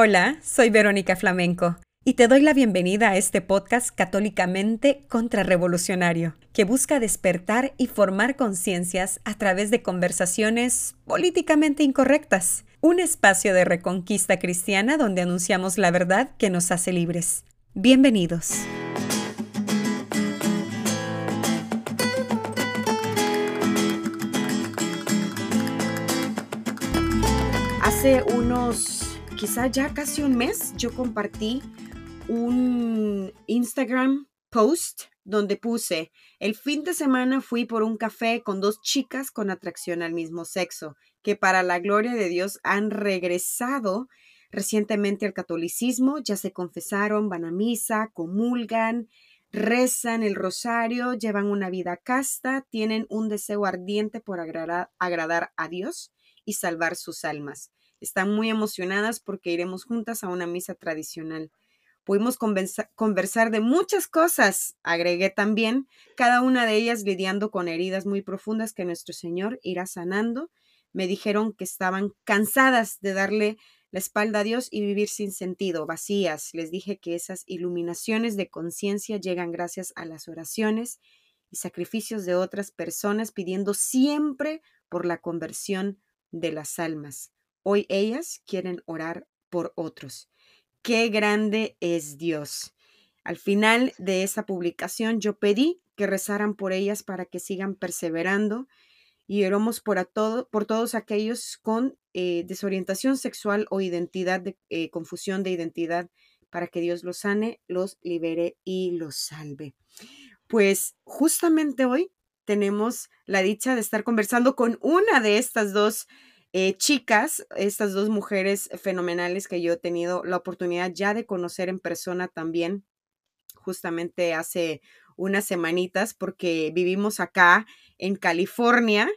Hola, soy Verónica Flamenco y te doy la bienvenida a este podcast católicamente contrarrevolucionario, que busca despertar y formar conciencias a través de conversaciones políticamente incorrectas, un espacio de reconquista cristiana donde anunciamos la verdad que nos hace libres. Bienvenidos. Hace unos, quizá ya casi un mes, yo compartí un Instagram post donde puse, el fin de semana fui por un café con dos chicas con atracción al mismo sexo, que para la gloria de Dios han regresado recientemente al catolicismo, ya se confesaron, van a misa, comulgan, rezan el rosario, llevan una vida casta, tienen un deseo ardiente por agradar, agradar a Dios y salvar sus almas. Están muy emocionadas porque iremos juntas a una misa tradicional. Pudimos conversar de muchas cosas, agregué también, cada una de ellas lidiando con heridas muy profundas que nuestro Señor irá sanando. Me dijeron que estaban cansadas de darle la espalda a Dios y vivir sin sentido, vacías. Les dije que esas iluminaciones de conciencia llegan gracias a las oraciones y sacrificios de otras personas pidiendo siempre por la conversión de las almas. Hoy ellas quieren orar por otros qué grande es Dios. Al final de esa publicación yo pedí que rezaran por ellas para que sigan perseverando y oramos por, a todo, por todos aquellos con eh, desorientación sexual o identidad, de, eh, confusión de identidad, para que Dios los sane, los libere y los salve. Pues justamente hoy tenemos la dicha de estar conversando con una de estas dos eh, chicas, estas dos mujeres fenomenales que yo he tenido la oportunidad ya de conocer en persona también, justamente hace unas semanitas, porque vivimos acá en California.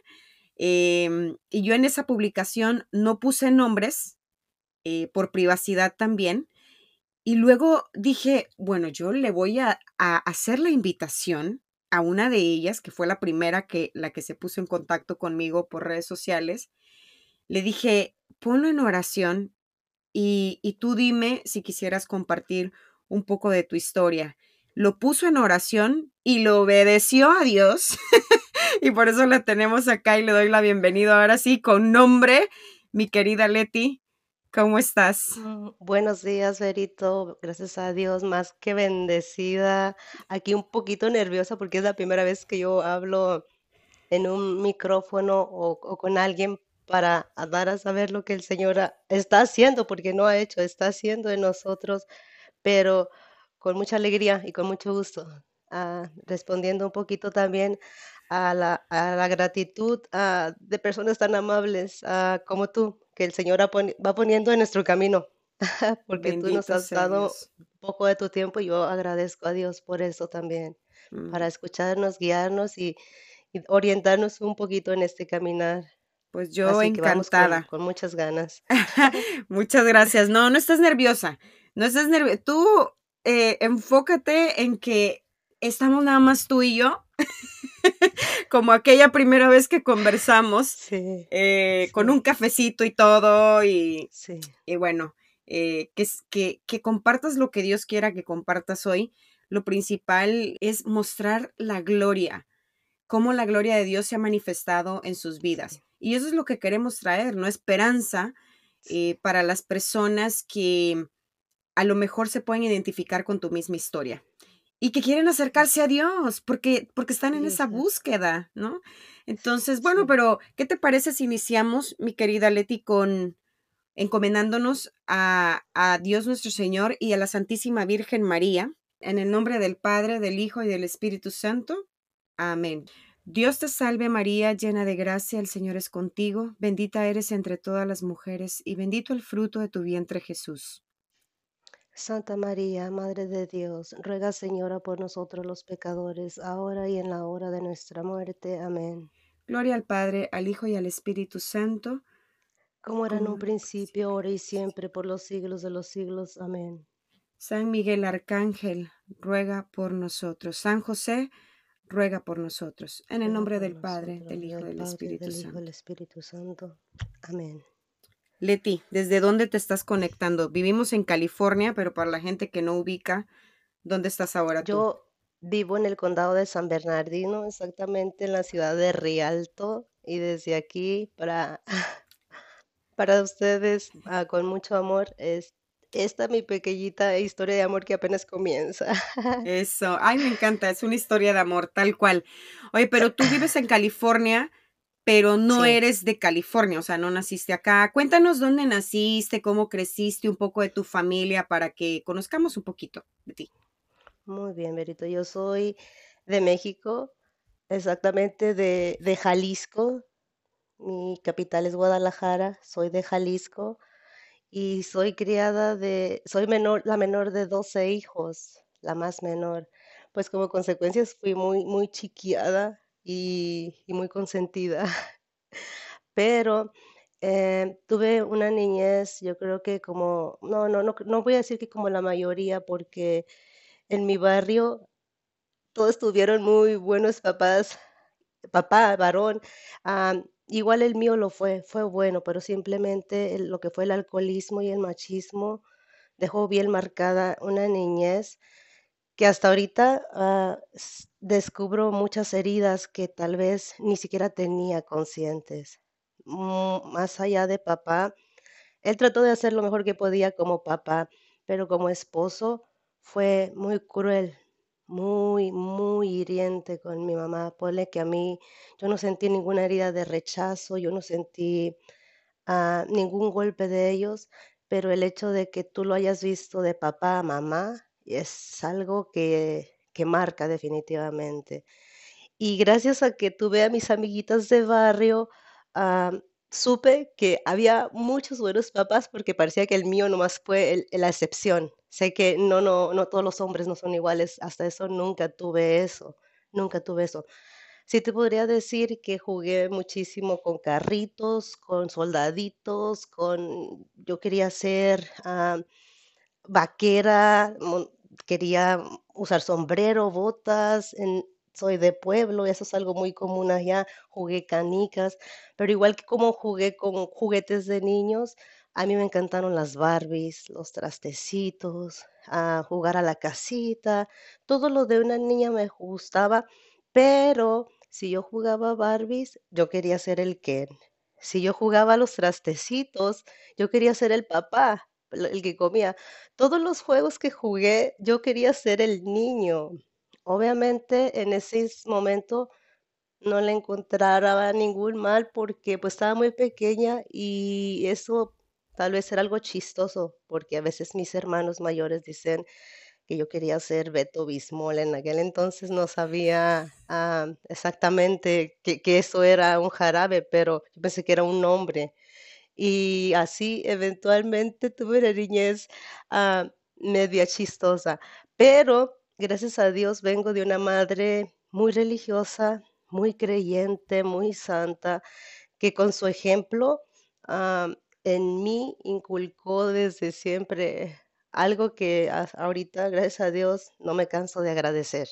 Em, y yo en esa publicación no puse nombres eh, por privacidad también. Y luego dije, bueno, yo le voy a, a, hacer la invitación a una de ellas, que fue la primera que la que se puso en contacto conmigo por redes sociales, le dije, ponlo en oración y, y tú dime si quisieras compartir un poco de tu historia. Lo puso en oración y lo obedeció a Dios. y por eso la tenemos acá y le doy la bienvenida ahora sí con nombre, mi querida Leti. ¿Cómo estás? Mm, buenos días, Verito. Gracias a Dios, más que bendecida. Aquí un poquito nerviosa porque es la primera vez que yo hablo en un micrófono o, o con alguien para dar a saber lo que el Señor está haciendo, porque no ha hecho, está haciendo en nosotros, pero con mucha alegría y con mucho gusto. Ah, respondiendo un poquito también a la, a la gratitud ah, de personas tan amables ah, como tú, que el Señor va poniendo en nuestro camino, porque tú nos has dado un poco de tu tiempo y yo agradezco a Dios por eso también, para mm. escucharnos, guiarnos y, y orientarnos un poquito en este caminar. Pues yo encantada. Con, muchas ganas. muchas gracias. No, no estás nerviosa. No estás nerviosa. Tú eh, enfócate en que estamos nada más tú y yo. Como aquella primera vez que conversamos. Eh, con un cafecito y todo. Y, y bueno, eh, que, que, que compartas lo que Dios quiera que compartas hoy. Lo principal es mostrar la gloria, cómo la gloria de Dios se ha manifestado en sus vidas. Y eso es lo que queremos traer, ¿no? Esperanza eh, para las personas que a lo mejor se pueden identificar con tu misma historia y que quieren acercarse a Dios porque, porque están en esa búsqueda, ¿no? Entonces, bueno, pero ¿qué te parece si iniciamos, mi querida Leti, con encomendándonos a, a Dios nuestro Señor y a la Santísima Virgen María, en el nombre del Padre, del Hijo y del Espíritu Santo? Amén. Dios te salve María, llena de gracia, el Señor es contigo, bendita eres entre todas las mujeres y bendito el fruto de tu vientre Jesús. Santa María, Madre de Dios, ruega Señora por nosotros los pecadores, ahora y en la hora de nuestra muerte. Amén. Gloria al Padre, al Hijo y al Espíritu Santo. Como era en un principio, ahora y siempre, por los siglos de los siglos. Amén. San Miguel Arcángel, ruega por nosotros. San José, ruega por nosotros. En el nombre del Padre, del Hijo y del Espíritu Santo. Espíritu Santo. Amén. Leti, ¿desde dónde te estás conectando? Vivimos en California, pero para la gente que no ubica, ¿dónde estás ahora tú? Yo vivo en el condado de San Bernardino, exactamente en la ciudad de Rialto, y desde aquí para, para ustedes, ah, con mucho amor, es esta mi pequeñita historia de amor que apenas comienza. Eso, ay, me encanta, es una historia de amor, tal cual. Oye, pero tú vives en California, pero no Sí, eres de California, o sea, no naciste acá. Cuéntanos dónde naciste, cómo creciste, un poco de tu familia para que conozcamos un poquito de ti. muy bien, Berito. Yo soy de México, exactamente de, de Jalisco. Mi capital es Guadalajara, soy de Jalisco y soy criada de, soy menor, la menor de 12 hijos, la más menor. Pues como consecuencias fui muy, muy chiquiada y, muy consentida. Pero eh, tuve una niñez, yo creo que como, no, no, no, no voy a decir que como la mayoría, porque en mi barrio todos tuvieron muy buenos papás, papá, varón. am, igual el mío lo fue, fue bueno, pero simplemente lo que fue el alcoholismo y el machismo dejó bien marcada una niñez que hasta ahorita ah, s- descubro muchas heridas que tal vez ni siquiera tenía conscientes. Más allá de papá, él trató de hacer lo mejor que podía como papá, pero como esposo fue muy cruel, muy, muy hiriente con mi mamá. Ponle que a mí yo no sentí ninguna herida de rechazo, yo no sentí ah, ningún golpe de ellos, pero el hecho de que tú lo hayas visto de papá a mamá es algo que, que marca definitivamente. Y gracias a que tuve a mis amiguitas de barrio, am, supe que había muchos buenos papás porque parecía que el mío nomás fue el- la excepción. Sé que no, no, no todos los hombres no son iguales, hasta eso nunca tuve eso, nunca tuve eso. Sí te podría decir que jugué muchísimo con carritos, con soldaditos, con, yo quería ser vaquera, mon- quería usar sombrero, botas, en- soy de pueblo, eso es algo muy común allá, jugué canicas, pero igual que como jugué con juguetes de niños, a mí me encantaron las Barbies, los trastecitos, a jugar a la casita, todo lo de una niña me gustaba, pero si yo jugaba Barbies, yo quería ser el Ken. Si yo jugaba a los trastecitos, yo quería ser el papá, el que comía. Todos los juegos que jugué, yo quería ser el niño. Obviamente, en ese momento no le encontraba ningún mal porque pues estaba muy pequeña y eso tal vez era algo chistoso porque a veces mis hermanos mayores dicen que yo quería ser Beto Bismol. En aquel entonces no sabía ah, exactamente que, eso era un jarabe, pero yo pensé que era un nombre. Y así eventualmente tuve una niñez ah, media chistosa. Pero gracias a Dios vengo de una madre muy religiosa, muy creyente, muy santa, que con su ejemplo ah, en mí inculcó desde siempre algo que ahorita, gracias a Dios, no me canso de agradecer.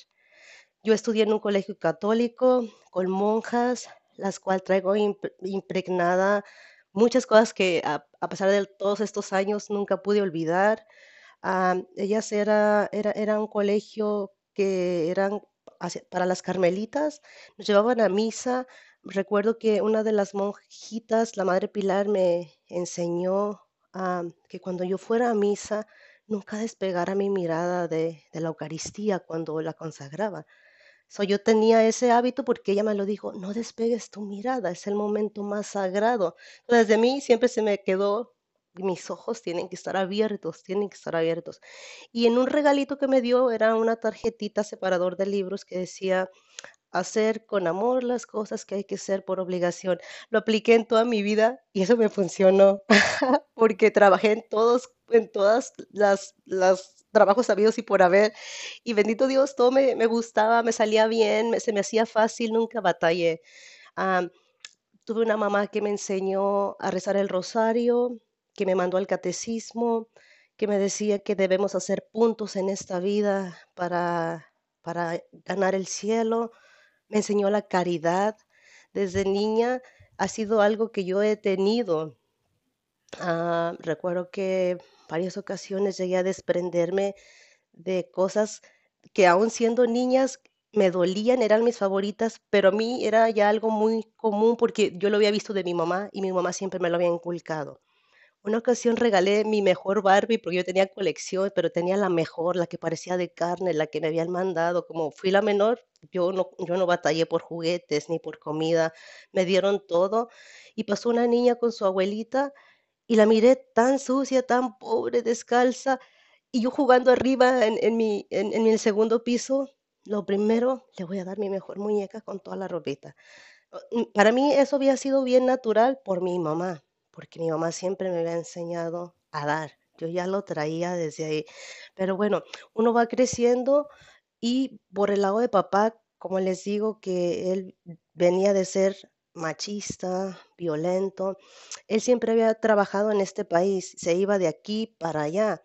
Yo estudié en un colegio católico con monjas, las cuales traigo imp- impregnada muchas cosas que a, a pesar de todos estos años nunca pude olvidar. Am, ellas era, era, era un colegio que eran para las carmelitas, nos llevaban a misa. Recuerdo que una de las monjitas, la Madre Pilar, me enseñó am, que cuando yo fuera a misa, nunca despegara mi mirada de, de la Eucaristía cuando la consagraba. So, yo tenía ese hábito porque ella me lo dijo, no despegues tu mirada, es el momento más sagrado. Desde mí siempre se me quedó, mis ojos tienen que estar abiertos, tienen que estar abiertos. Y en un regalito que me dio era una tarjetita separador de libros que decía, hacer con amor las cosas que hay que hacer por obligación. Lo apliqué en toda mi vida y eso me funcionó porque trabajé en todos, en todas las, las trabajos sabidos y por haber. Y bendito Dios, todo me, me gustaba, me salía bien, me- se me hacía fácil, nunca batallé. Am, tuve una mamá que me enseñó a rezar el rosario, que me mandó al catecismo, que me decía que debemos hacer puntos en esta vida para, para ganar el cielo. Me enseñó la caridad. Desde niña ha sido algo que yo he tenido Ah, recuerdo que varias ocasiones llegué a desprenderme de cosas que aún siendo niñas me dolían, eran mis favoritas, pero a mí era ya algo muy común porque yo lo había visto de mi mamá y mi mamá siempre me lo había inculcado. Una ocasión regalé mi mejor Barbie porque yo tenía colección, pero tenía la mejor, la que parecía de carne, la que me habían mandado. Como fui la menor, yo no, yo no batallé por juguetes ni por comida, me dieron todo. Y pasó una niña con su abuelita y la miré tan sucia, tan pobre, descalza, y yo jugando arriba en, mi, en, en el segundo piso, lo primero, le voy a dar mi mejor muñeca con toda la ropita. Mm, Para mí eso había sido bien natural por mi mamá, porque mi mamá siempre me había enseñado a dar. Yo ya lo traía desde ahí. Pero bueno, uno va creciendo y por el lado de papá, como les digo, que él venía de ser machista, violento, él siempre había trabajado en este país, se iba de aquí para allá.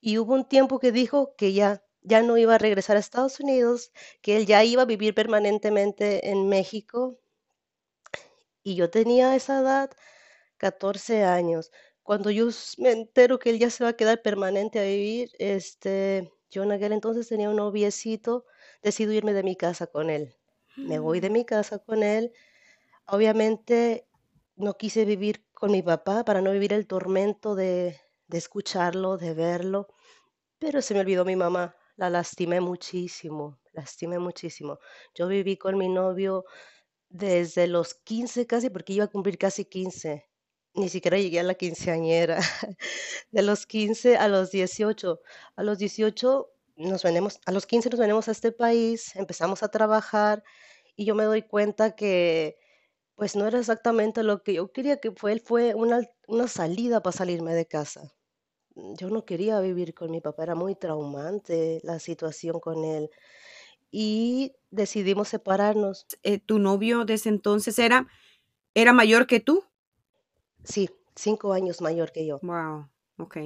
Y hubo un tiempo que dijo que ya, ya no iba a regresar a Estados Unidos, que él ya iba a vivir permanentemente en México. Y yo tenía esa edad, 14 años. Cuando yo me entero que él ya se va a quedar permanente a vivir, este, yo en aquel entonces tenía un noviecito, decido irme de mi casa con él. Me voy de mi casa con él. Obviamente no quise vivir con mi papá para no vivir el tormento de, de escucharlo, de verlo. Pero se me olvidó mi mamá, la lastimé muchísimo, lastimé muchísimo. Yo viví con mi novio desde los 15 casi, porque iba a cumplir casi 15. Ni siquiera llegué a la quinceañera. De los 15 a los 18. A los 18 nos venimos, a los 15 nos venimos a este país, empezamos a trabajar y yo me doy cuenta que pues no era exactamente lo que yo quería que fue, fue una, una salida para salirme de casa. Yo no quería vivir con mi papá, era muy traumante la situación con él y decidimos separarnos. Eh, ¿Tu novio desde entonces era, era mayor que tú? Sí, cinco años mayor que yo. Wow, ok.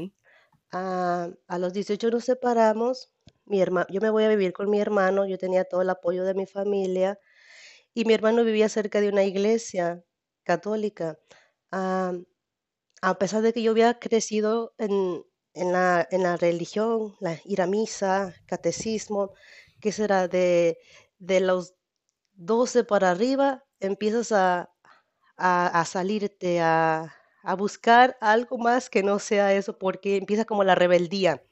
Ah, a los 18 nos separamos. Mi herma- yo me voy a vivir con mi hermano, yo tenía todo el apoyo de mi familia y mi hermano vivía cerca de una iglesia católica. Ah, a pesar de que yo había crecido en, en la, en la religión, la, ir a misa, catecismo, que será de, de los 12 para arriba, empiezas a, a, salirte, a, buscar algo más que no sea eso, porque empieza como la rebeldía.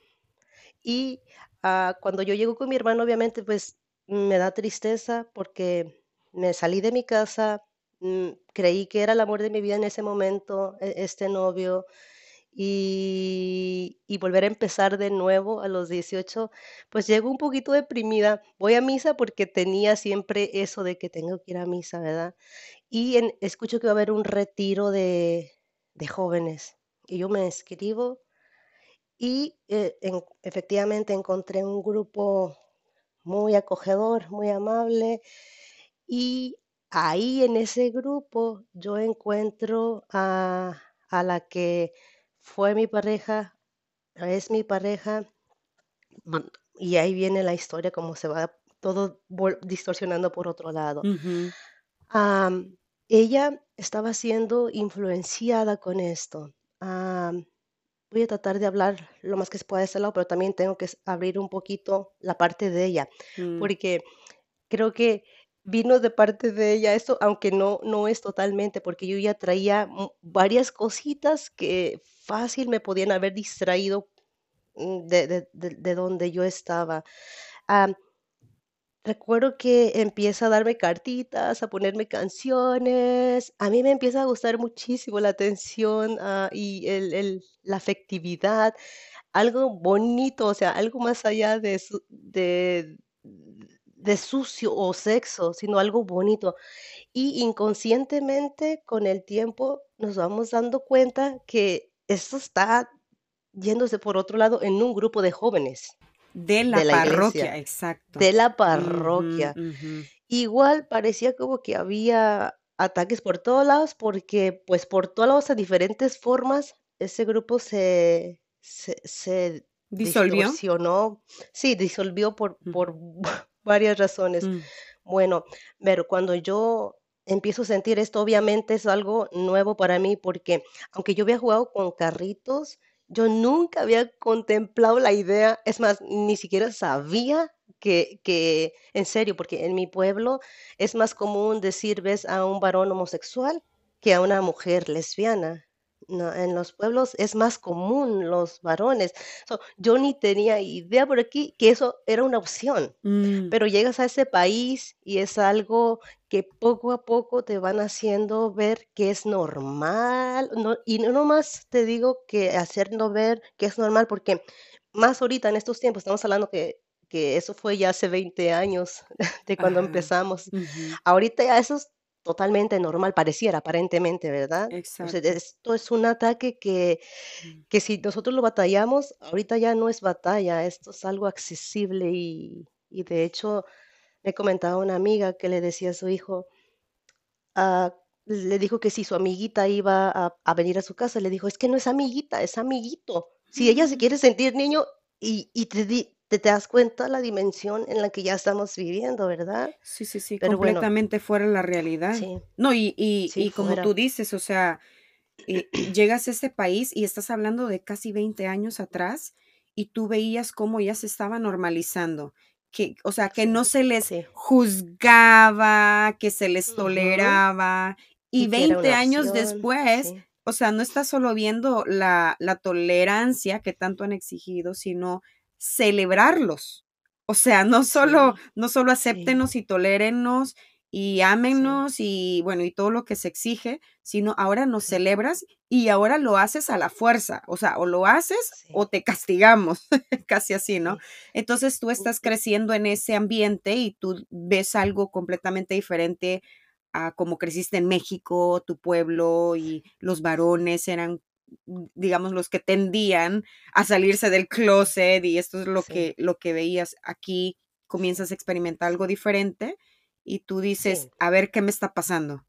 Y ah, cuando yo llego con mi hermano, obviamente, pues me da tristeza porque me salí de mi casa, mm, creí que era el amor de mi vida en ese momento, e- este novio, y, y volver a empezar de nuevo a los 18, pues llego un poquito deprimida. Voy a misa porque tenía siempre eso de que tengo que ir a misa, ¿verdad? Y en- escucho que va a haber un retiro de, de jóvenes. Y yo me inscribo y eh, en- efectivamente encontré un grupo muy acogedor, muy amable. Y ahí en ese grupo yo encuentro a, a la que fue mi pareja, es mi pareja, man- y ahí viene la historia, como se va todo distorsionando por otro lado. Ujú. Ella estaba siendo influenciada con esto. Voy a tratar de hablar lo más que se pueda de este lado, pero también tengo que abrir un poquito la parte de ella, Mm, porque creo que vino de parte de ella esto, aunque no, no es totalmente, porque yo ya traía varias cositas que fácil me podían haber distraído mm, de, de, de- de donde yo estaba. Recuerdo que empieza a darme cartitas, a ponerme canciones. A mí me empieza a gustar muchísimo la atención ah, y el, la afectividad algo bonito, o sea, algo más allá de, de, de sucio o sexo, sino algo bonito. Y inconscientemente, con el tiempo, nos vamos dando cuenta que esto está yéndose por otro lado en un grupo de jóvenes De la de la parroquia, iglesia, exacto. de la parroquia. Igual parecía como que había ataques por todos lados, porque pues por todos lados, de diferentes formas, ese grupo se, se, se ¿Disolvió? sí, disolvió por, Ujú. por varias razones. Mm, Bueno, pero cuando yo empiezo a sentir esto, obviamente es algo nuevo para mí porque aunque yo había jugado con carritos, yo nunca había contemplado la idea, es más, ni siquiera sabía que, que, en serio, porque en mi pueblo es más común decir ves a un varón homosexual que a una mujer lesbiana. No, en los pueblos es más común los varones. So, yo ni tenía idea por aquí que eso era una opción, Mm, pero llegas a ese país y es algo que poco a poco te van haciendo ver que es normal, no, y no nomás te digo que hacerlo ver que es normal, porque más ahorita en estos tiempos, estamos hablando que, que eso fue ya hace 20 años de cuando ajá. empezamos. ujú, Ahorita ya eso es totalmente normal, pareciera aparentemente, ¿verdad? Exacto. esto es un ataque que, mm, que si nosotros lo batallamos, ahorita ya no es batalla, esto es algo accesible y, y de hecho me comentaba una amiga que le decía a su hijo, ah, le dijo que si su amiguita iba a, a venir a su casa, le dijo, es que no es amiguita, es amiguito. Si ella se quiere sentir niño y, y te, di- te, te das cuenta la dimensión en la que ya estamos viviendo, ¿verdad? Sí, sí, sí, Pero bueno, completamente fuera de la realidad. sí, No, y, y, sí, y como tú dices, o sea, eh, llegas a este país y estás hablando de casi 20 años atrás y tú veías cómo ya se estaba normalizando, que, o sea, que no se les sí. juzgaba, que se les toleraba y Y que era 20 una años después, o sea, no estás solo viendo la, la tolerancia que tanto han exigido, sino celebrarlos. O sea, no solo, sí, no solo sí, acéptenos y tolérennos y sí, ámennos y bueno, y todo lo que se exige, sino ahora nos celebras y ahora lo haces a la fuerza, o sea, o lo haces sí, o te castigamos, casi así, ¿no? Entonces tú estás creciendo en ese ambiente y tú ves algo completamente diferente a como creciste en México, tu pueblo y los varones eran, digamos, los que tendían a salirse del closet y esto es lo Sí, que, lo que veías aquí, comienzas a experimentar algo diferente y tú dices, sí. a ver qué me está pasando.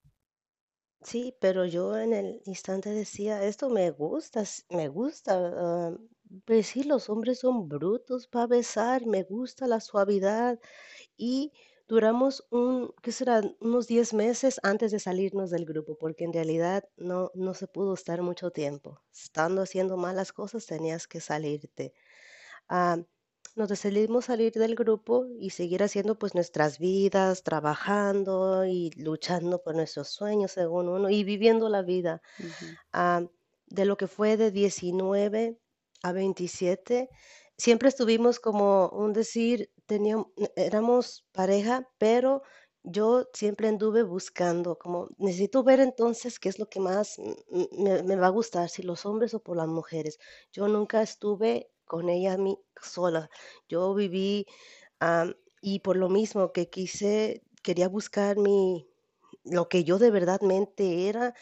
Sí, pero yo en el instante decía, esto me gusta, me gusta. ah, pues sí, los hombres son brutos para besar, me gusta la suavidad. Y duramos un, ¿qué será? Unos 10 meses antes de salirnos del grupo, porque en realidad no, no se pudo estar mucho tiempo. Estando haciendo malas cosas, tenías que salirte. Ah, nos decidimos salir del grupo y seguir haciendo pues nuestras vidas, trabajando y luchando por nuestros sueños según uno y viviendo la vida. Ah, de lo que fue de 19 a 27, siempre estuvimos como un decir, teníamos, éramos pareja, pero yo siempre anduve buscando, como necesito ver entonces qué es lo que más me, va a gustar, si los hombres o por las mujeres. Yo nunca estuve con ella sola. Yo viví am, y por lo mismo que quise, quería buscar mi, lo que yo de verdadmente era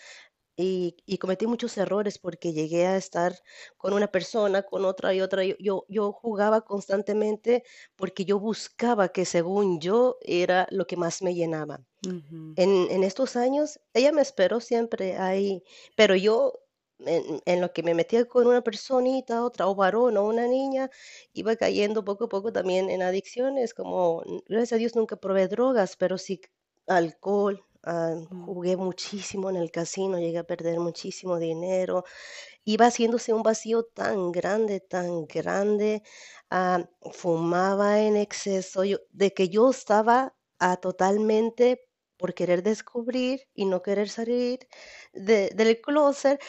y y cometí muchos errores porque llegué a estar con una persona, con otra y otra. Yo yo jugaba constantemente porque yo buscaba que según yo era lo que más me llenaba. En en estos años, ella me esperó siempre ahí, pero yo en en lo que me metía con una personita, otra, o varón, o una niña, iba cayendo poco a poco también en adicciones, como, gracias a Dios nunca probé drogas, pero sí alcohol, ah, mm, jugué muchísimo en el casino, llegué a perder muchísimo dinero, iba haciéndose un vacío tan grande, tan grande, ah, fumaba en exceso, yo de que yo estaba, ah, totalmente por querer descubrir y no querer salir de del clóset,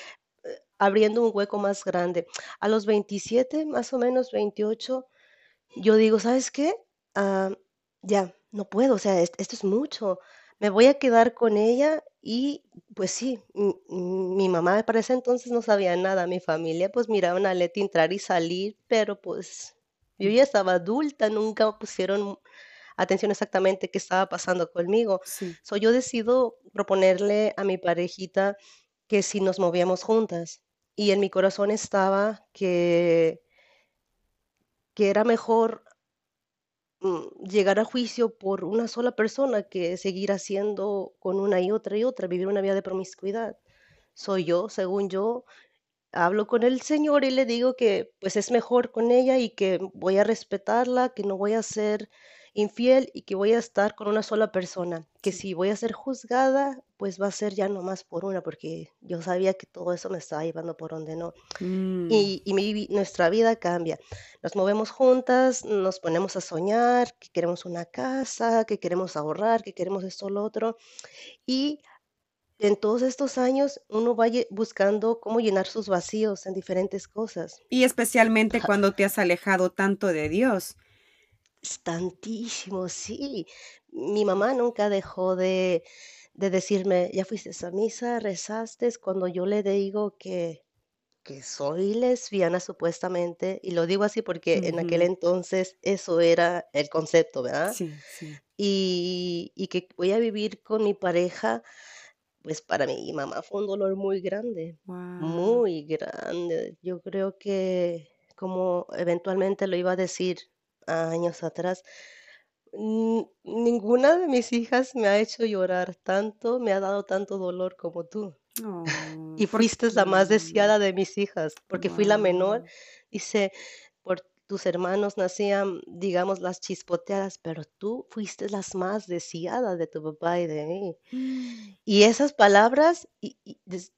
abriendo un hueco más grande. A los 27, más o menos 28, yo digo: "¿Sabes qué? Ah, ya, no puedo, o sea, es esto es mucho. Me voy a quedar con ella", y pues sí, m m mi mamá para ese entonces no sabía nada, mi familia, pues, miraban a Leti entrar y salir, pero, pues, yo ya estaba adulta, nunca pusieron atención exactamente qué estaba pasando conmigo. sí, So, yo decido proponerle a mi parejita que si nos movíamos juntas, y en mi corazón estaba que que era mejor llegar a juicio por una sola persona que seguir haciendo con una y otra y otra, vivir una vida de promiscuidad. Soy yo, según yo, hablo con el Señor y le digo que pues es mejor con ella y que voy a respetarla, que no voy a hacer infiel y que voy a estar con una sola persona, que si voy a ser juzgada, pues va a ser ya nomás por una, porque yo sabía que todo eso me estaba llevando por donde no. Mm, Y, y mi nuestra vida cambia. Nos movemos juntas, nos ponemos a soñar que queremos una casa, que queremos ahorrar, que queremos esto, lo otro. Y en todos estos años uno va buscando cómo llenar sus vacíos en diferentes cosas. Y especialmente cuando te has alejado tanto de Dios. Tantísimo, sí. Mi mamá nunca dejó de, de decirme, ya fuiste a misa, rezaste, cuando yo le digo que, que soy lesbiana supuestamente, y lo digo así porque en aquel entonces eso era el concepto, ¿verdad? Sí, sí. Y, y que voy a vivir con mi pareja, pues para mi mamá fue un dolor muy grande, Wow. muy grande. Yo creo que como eventualmente lo iba a decir años atrás, ninguna de mis hijas me ha hecho llorar tanto, me ha dado tanto dolor como tú. Oh, Y ¿por fuiste la más deseada de mis hijas, porque fui la menor. Dice, por tus hermanos nacían, digamos, las chispoteadas, pero tú fuiste las más deseadas de tu papá y de mí. Y esas palabras y des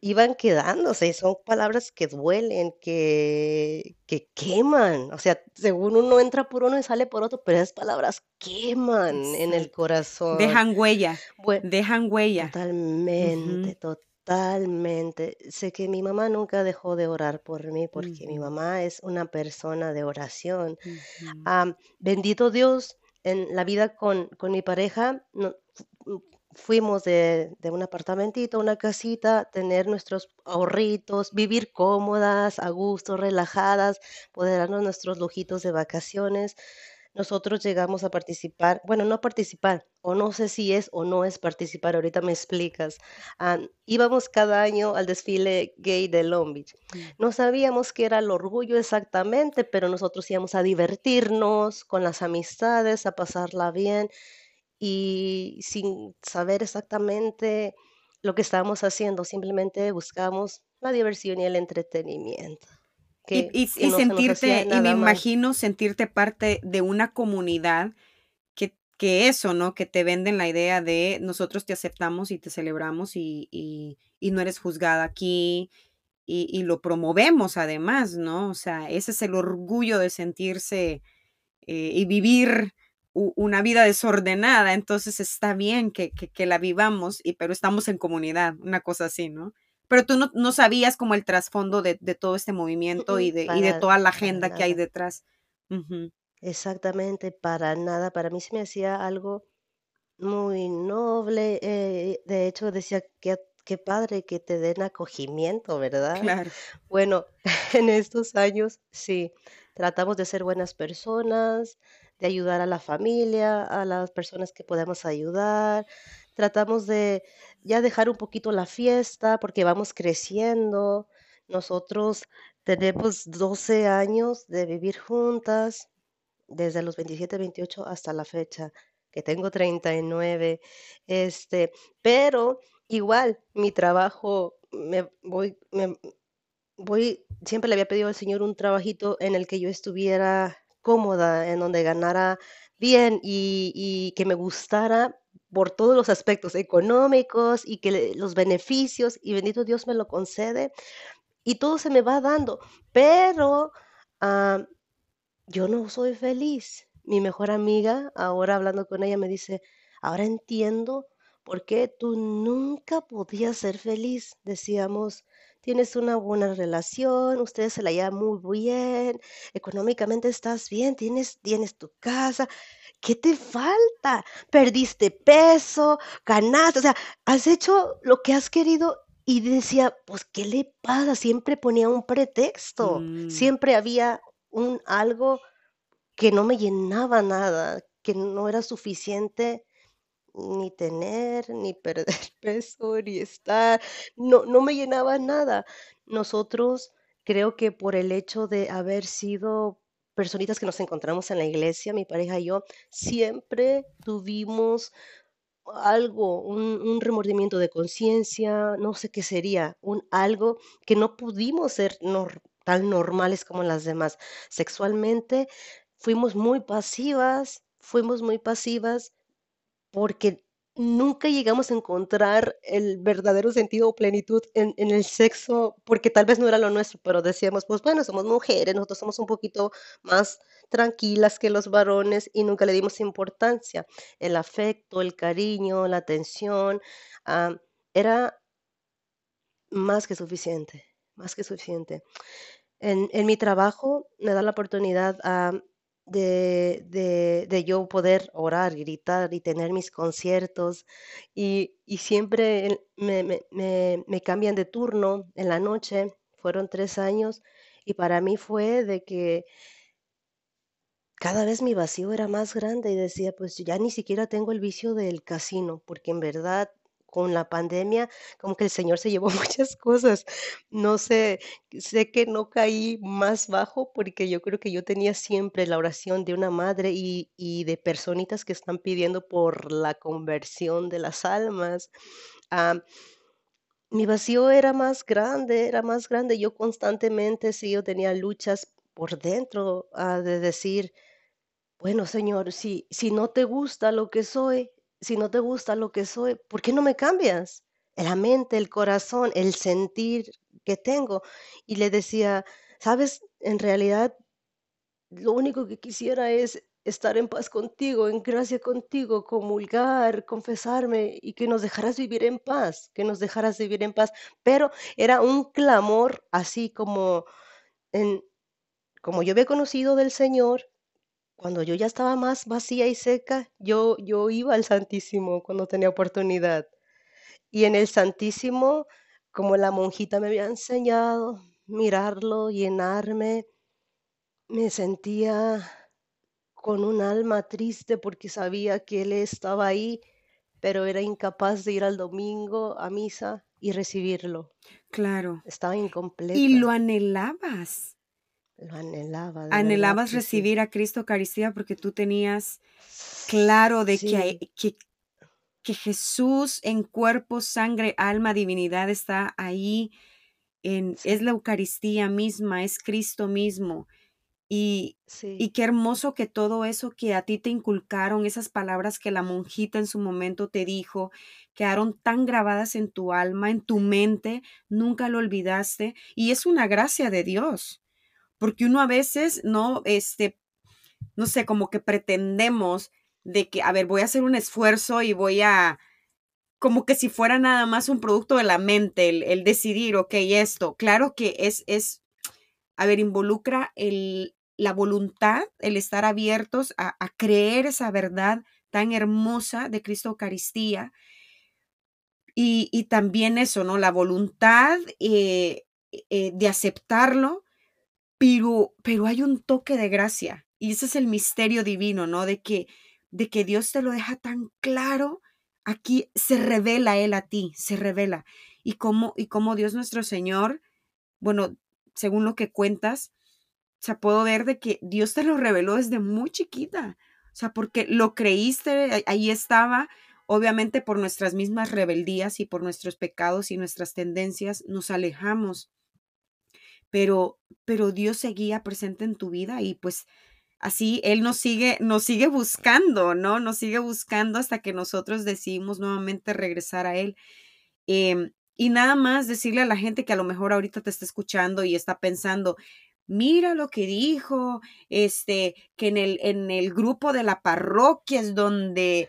iban quedándose, son palabras que duelen, que que queman, o sea, según uno entra por uno y sale por otro, pero esas palabras queman en el corazón. Dejan huella, dejan huella. totalmente, totalmente. Sé que mi mamá nunca dejó de orar por mí, porque mi mamá es una persona de oración. bendito Dios, en la vida con con mi pareja, no fuimos de de un apartamentito a una casita, tener nuestros ahorritos, vivir cómodas, a gusto, relajadas, poder darnos nuestros lujitos de vacaciones. Nosotros llegamos a participar, bueno, no participar, o no sé si es o no es participar, ahorita me explicas. Am, íbamos cada año al desfile gay de Long Beach. Mm. No sabíamos qué era el orgullo exactamente, pero nosotros íbamos a divertirnos con las amistades, a pasarla bien y sin saber exactamente lo que estábamos haciendo, simplemente buscábamos la diversión y el entretenimiento, Y, que, y, que y no se nos hacía sentirte, y me imagino sentirte parte de una comunidad que, que eso, ¿no? Que te venden la idea de nosotros te aceptamos y te celebramos y, y, y no eres juzgada aquí y, y lo promovemos además, ¿no? O sea, ese es el orgullo de sentirse eh, y vivir una vida desordenada, entonces está bien que, que, que la vivamos, y, pero estamos en comunidad, una cosa así, ¿no? Pero tú no, no sabías como el trasfondo de, de todo este movimiento y de, y de toda la agenda que hay detrás. Exactamente para nada. Para mí se me hacía algo muy noble. eh, de hecho, decía, qué, qué padre que te den acogimiento, ¿verdad? Claro. Bueno, en estos años sí, tratamos de ser buenas personas, de ayudar a la familia, a las personas que podemos ayudar. Tratamos de ya dejar un poquito la fiesta porque vamos creciendo. Nosotros tenemos 12 años de vivir juntas, desde los 27, 28 hasta la fecha, que tengo 39. Este, pero igual mi trabajo me voy, me, Voy siempre le había pedido al Señor un trabajito en el que yo estuviera cómoda, en donde ganara bien y que me gustara por todos los aspectos económicos y que los beneficios, y bendito Dios me lo concede, y todo se me va dando, pero, ah, yo no soy feliz. Mi mejor amiga, ahora hablando con ella, me dice: "Ahora entiendo por qué tú nunca podías ser feliz". Decíamos: "Tienes una buena relación, ustedes se la llevan muy bien, económicamente estás bien, tienes tienes tu casa, ¿qué te falta? Perdiste peso, ganaste, o sea, has hecho lo que has querido". Y decía: "Pues, ¿qué le pasa?". Siempre ponía un pretexto, Mm, siempre había un algo que no me llenaba nada, que no era suficiente ni tener, ni perder peso, ni estar, no, no me llenaba nada. Nosotros creo que por el hecho de haber sido personitas que nos encontramos en la iglesia, mi pareja y yo, siempre tuvimos algo, un, un remordimiento de conciencia, no sé qué sería, un algo que no pudimos ser tan normales como las demás. Sexualmente fuimos muy pasivas, fuimos muy pasivas porque nunca llegamos a encontrar el verdadero sentido o plenitud en, el sexo, porque tal vez no era lo nuestro, pero decíamos, pues bueno, somos mujeres, nosotros somos un poquito más tranquilas que los varones y nunca le dimos importancia. El afecto, el cariño, la atención, ah, era más que suficiente, más que suficiente. En, en mi trabajo me da la oportunidad ah, de, de, de yo poder orar, gritar y tener mis conciertos y, y siempre me, me, me, me cambian de turno en la noche, fueron tres años y para mí fue de que cada vez mi vacío era más grande y decía, pues ya ni siquiera tengo el vicio del casino, porque en verdad con la pandemia como que el Señor se llevó muchas cosas. No sé, sé que no caí más bajo porque yo creo que yo tenía siempre la oración de una madre y, de personitas que están pidiendo por la conversión de las almas. Ah, mi vacío era más grande, era más grande. Yo constantemente, sí, yo tenía luchas por dentro, ah, de decir, bueno, Señor, si, si no te gusta lo que soy, si no te gusta lo que soy, ¿por qué no me cambias? La mente, el corazón, el sentir que tengo. Y le decía, sabes, en realidad lo único que quisiera es estar en paz contigo, en gracia contigo, comulgar, confesarme y que nos dejaras vivir en paz, que nos dejaras vivir en paz. Pero era un clamor así como en como yo había conocido del Señor, cuando yo ya estaba más vacía y seca, yo, yo iba al Santísimo cuando tenía oportunidad. Y en el Santísimo, como la monjita me había enseñado, mirarlo, llenarme, me sentía con un alma triste porque sabía que Él estaba ahí, pero era incapaz de ir al domingo a misa y recibirlo. Claro. Estaba Y incompleta. lo anhelabas. Lo anhelaba, verdad Anhelabas sí. recibir a Cristo Eucaristía porque tú tenías claro de que, Sí, que, que Jesús en cuerpo, sangre, alma, divinidad está ahí. En, es la Eucaristía misma, es Cristo mismo. Y, y qué hermoso que todo eso que a ti te inculcaron, esas palabras que la monjita en su momento te dijo, quedaron tan grabadas en tu alma, en tu mente, nunca lo olvidaste. Y es una gracia de Dios, porque uno a veces no, este, no sé, como que pretendemos de que, a ver, voy a hacer un esfuerzo y voy a, como que si fuera nada más un producto de la mente, el, el decidir, ok, esto. Claro que es, es, a ver, involucra el, la voluntad, el estar abiertos a, a creer esa verdad tan hermosa de Cristo Eucaristía y, y también eso, ¿no? La voluntad eh, eh, de aceptarlo, pero, pero hay un toque de gracia y ese es el misterio divino, ¿no? De que, de que Dios te lo deja tan claro, aquí se revela Él a ti, se revela. Y cómo, y cómo Dios nuestro Señor, bueno, según lo que cuentas, o sea, puedo ver de que Dios te lo reveló desde muy chiquita. O sea, porque lo creíste, ahí- estaba. Obviamente por nuestras mismas rebeldías y por nuestros pecados y nuestras tendencias nos alejamos, pero pero Dios seguía presente en tu vida y pues así Él nos sigue nos sigue buscando, ¿no? Nos sigue buscando hasta que nosotros decidimos nuevamente regresar a Él. Em, y nada más decirle a la gente que a lo mejor ahorita te está escuchando y está pensando, mira lo que dijo, este, que en el, en el grupo de la parroquia es donde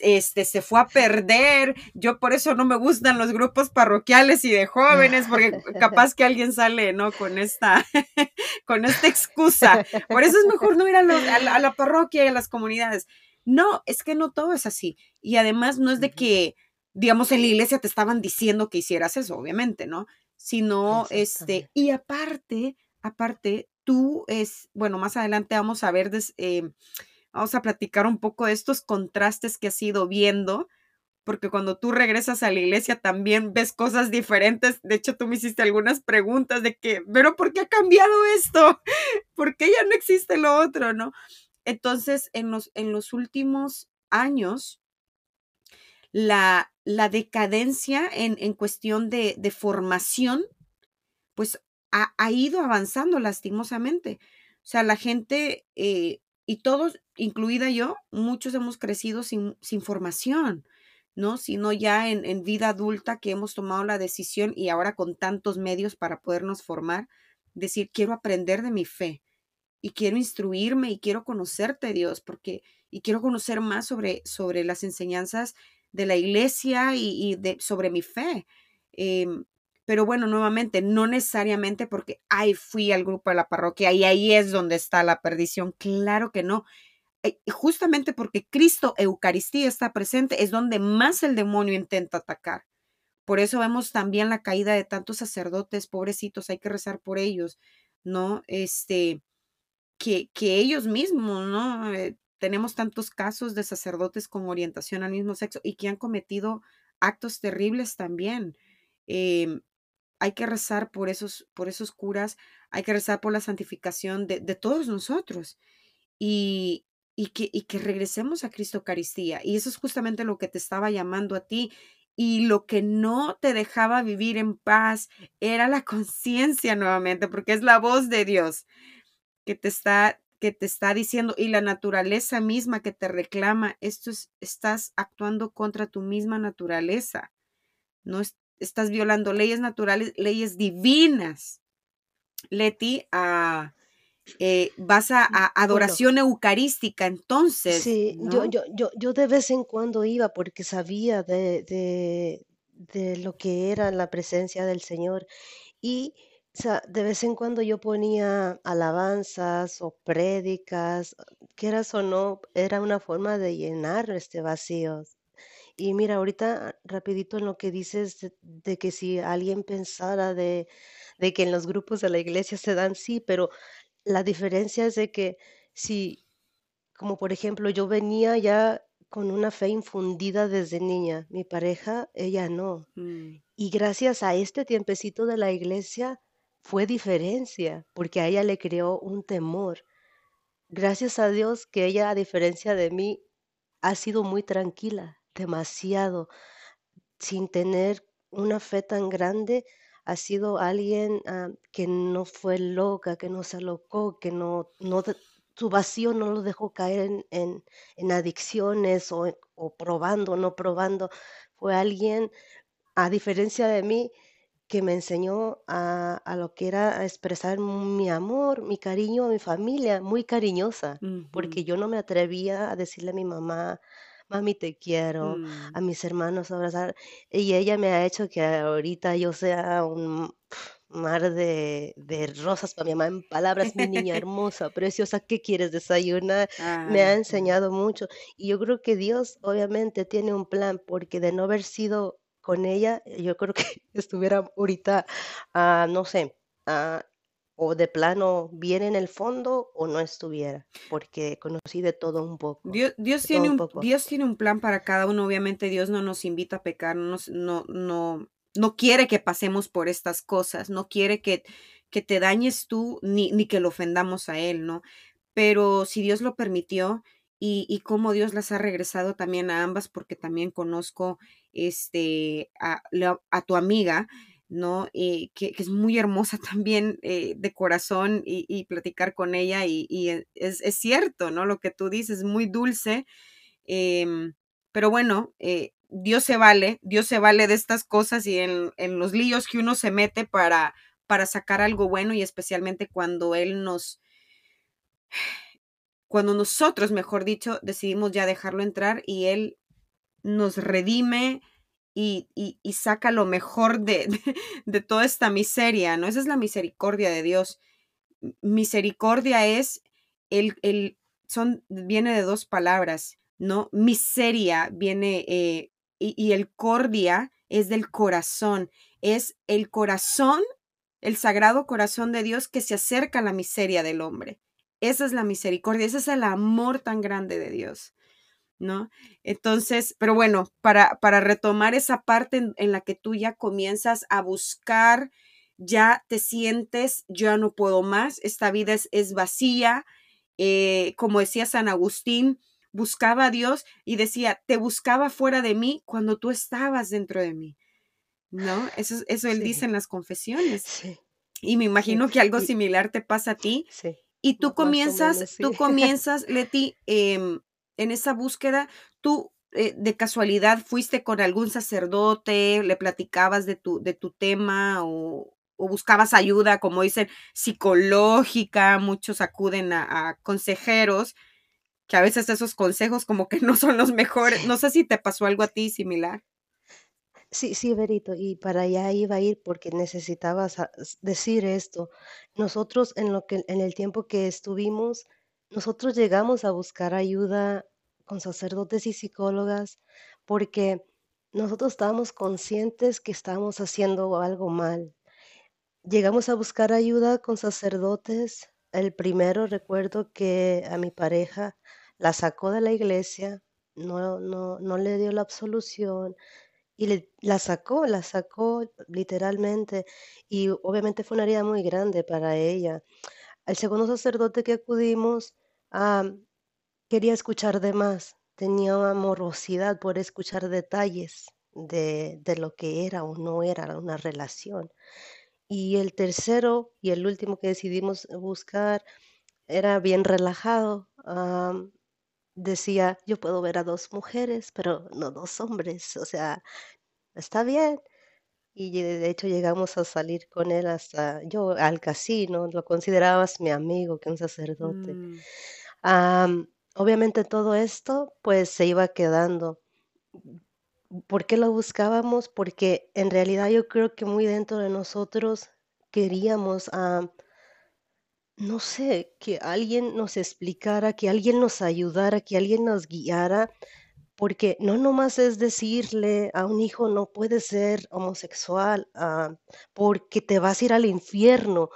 este, se fue a perder. Yo por eso no me gustan los grupos parroquiales y de jóvenes, porque capaz que alguien sale, ¿no? Con esta, con esta excusa. Por eso es mejor no ir a, los- a la, a la parroquia y a las comunidades. No, es que no todo es así. Y además no es de que digamos, en la iglesia te estaban diciendo que hicieras eso, obviamente, ¿no? Sino, este, y aparte, aparte, tú es, bueno, más adelante vamos a ver, eh, vamos a platicar un poco de estos contrastes que has ido viendo, porque cuando tú regresas a la iglesia también ves cosas diferentes. De hecho, tú me hiciste algunas preguntas de que, pero ¿por qué ha cambiado esto? ¿Por qué ya no existe lo otro, no? Entonces, en los, en los últimos años, la, la decadencia en, en cuestión de, de formación, pues ha, ido avanzando lastimosamente. O sea, la gente, eh, y todos, incluida yo, muchos hemos crecido sin, formación, ¿no? Sino ya en, en, vida adulta que hemos tomado la decisión y ahora con tantos medios para podernos formar, decir, quiero aprender de mi fe y quiero instruirme y quiero conocerte, Dios, porque y quiero conocer más sobre, sobre las enseñanzas de la iglesia y, de, sobre mi fe. Em, pero bueno, nuevamente, no necesariamente porque, ay, fui al grupo de la parroquia y ahí es donde está la perdición. Claro que no. Eh, justamente porque Cristo, Eucaristía, está presente, es donde más el demonio intenta atacar. Por eso vemos también la caída de tantos sacerdotes, pobrecitos, hay que rezar por ellos, ¿no? Este, que, que ellos mismos, ¿no? Eh, tenemos tantos casos de sacerdotes con orientación al mismo sexo y que han cometido actos terribles también. Em, hay que rezar por esos, por esos curas, hay que rezar por la santificación de, todos nosotros y, y, que, y que regresemos a Cristo Eucaristía. Y eso es justamente lo que te estaba llamando a ti. Y lo que no te dejaba vivir en paz era la conciencia nuevamente, porque es la voz de Dios que te está que te está diciendo y la naturaleza misma que te reclama, esto es, estás actuando contra tu misma naturaleza. No es, estás violando leyes naturales, leyes divinas. Leti, a, eh, vas a, adoración eucarística, entonces. Sí, yo, yo, yo, yo de vez en cuando iba porque sabía de, de, de lo que era la presencia del Señor y o sea, de vez en cuando yo ponía alabanzas o prédicas, quieras o no, era una forma de llenar este vacío. Y mira, ahorita rapidito en lo que dices de, que si alguien pensara de, de que en los grupos de la iglesia se dan, sí, pero la diferencia es de que si, como por ejemplo, yo venía ya con una fe infundida desde niña, mi pareja, ella no. Mm. Y gracias a este tiempecito de la iglesia, fue diferencia, porque a ella le creó un temor. Gracias a Dios que ella, a diferencia de mí, ha sido muy tranquila, demasiado, sin tener una fe tan grande, ha sido alguien ah, que no fue loca, que no se alocó, que no, no su vacío no lo dejó caer en, en, adicciones o, o probando, no probando. Fue alguien, a diferencia de mí, que me enseñó a, a, lo que era expresar mi amor, mi cariño a mi familia, muy cariñosa, porque yo no me atrevía a decirle a mi mamá, mami te quiero, a mm. mis hermanos abrazar, y ella me ha hecho que ahorita yo sea un mar de, de rosas para mi mamá, en palabras, mi niña hermosa, preciosa, ¿qué quieres desayunar? Me ha enseñado mucho, y yo creo que Dios obviamente tiene un plan, porque de no haber sido con ella, yo creo que estuviera ahorita, ah, no sé, ah, o de plano bien en el fondo o no estuviera, porque conocí de todo un poco. Dios, Dios tiene un, Dios tiene un plan para cada uno, obviamente Dios no nos invita a pecar, no, no, no, no quiere que pasemos por estas cosas, no quiere que, que te dañes tú ni, ni que lo ofendamos a Él, ¿no? Pero si Dios lo permitió, y, y cómo Dios las ha regresado también a ambas, porque también conozco este, a, a tu amiga, ¿no? Eh, que, que, es muy hermosa también eh, de corazón y, y, platicar con ella y, y es, es, cierto, ¿no? Lo que tú dices, muy dulce, eh, pero bueno, eh, Dios se vale, Dios se vale de estas cosas y en, en, los líos que uno se mete para, para sacar algo bueno y especialmente cuando Él nos cuando nosotros, mejor dicho, decidimos ya dejarlo entrar y Él nos redime y, y, saca lo mejor de, de, toda esta miseria, ¿no? Esa es la misericordia de Dios. Misericordia es el, el son, viene de dos palabras, ¿no? Miseria viene, eh, y, y el cordia es del corazón, es el corazón, el sagrado corazón de Dios que se acerca a la miseria del hombre. Esa es la misericordia, ese es el amor tan grande de Dios, ¿no? Entonces, pero bueno, para, para retomar esa parte en, la que tú ya comienzas a buscar, ya te sientes, ya no puedo más, esta vida es, es vacía, eh, como decía San Agustín, buscaba a Dios y decía, te buscaba fuera de mí cuando tú estabas dentro de mí. ¿No? Eso, eso él dice en las confesiones. Y me imagino que algo similar te pasa a ti. Sí Y tú más comienzas, menos, tú sí. comienzas, Leti, em, en esa búsqueda, tú eh, de casualidad fuiste con algún sacerdote, le platicabas de tu, de tu tema o, o buscabas ayuda, como dicen, psicológica, muchos acuden a, a consejeros, que a veces esos consejos como que no son los mejores. No sé si te pasó algo a ti similar. Sí, sí, Berito, y para allá iba a ir porque necesitaba s- decir esto. Nosotros en lo que en el tiempo que estuvimos, nosotros llegamos a buscar ayuda con sacerdotes y psicólogas porque nosotros estábamos conscientes que estábamos haciendo algo mal. Llegamos a buscar ayuda con sacerdotes. El primero recuerdo que a mi pareja la sacó de la iglesia, no, no, no le dio la absolución y le, la sacó, la sacó literalmente. Y obviamente fue una herida muy grande para ella. El segundo sacerdote que acudimos quería escuchar de más, tenía una morosidad por escuchar detalles de, de lo que era o no era una relación. Y el tercero y el último que decidimos buscar era bien relajado. am, decía, yo puedo ver a dos mujeres, pero no dos hombres. O sea, está bien. Y de hecho llegamos a salir con él hasta yo al casino, lo consideraba más mi amigo que un sacerdote. Mm, Am, obviamente todo esto pues se iba quedando. ¿Por qué lo buscábamos? Porque en realidad yo creo que muy dentro de nosotros queríamos, am, no sé, que alguien nos explicara, que alguien nos ayudara, que alguien nos guiara, porque no nomás es decirle a un hijo no puedes ser homosexual, ah, porque te vas a ir al infierno.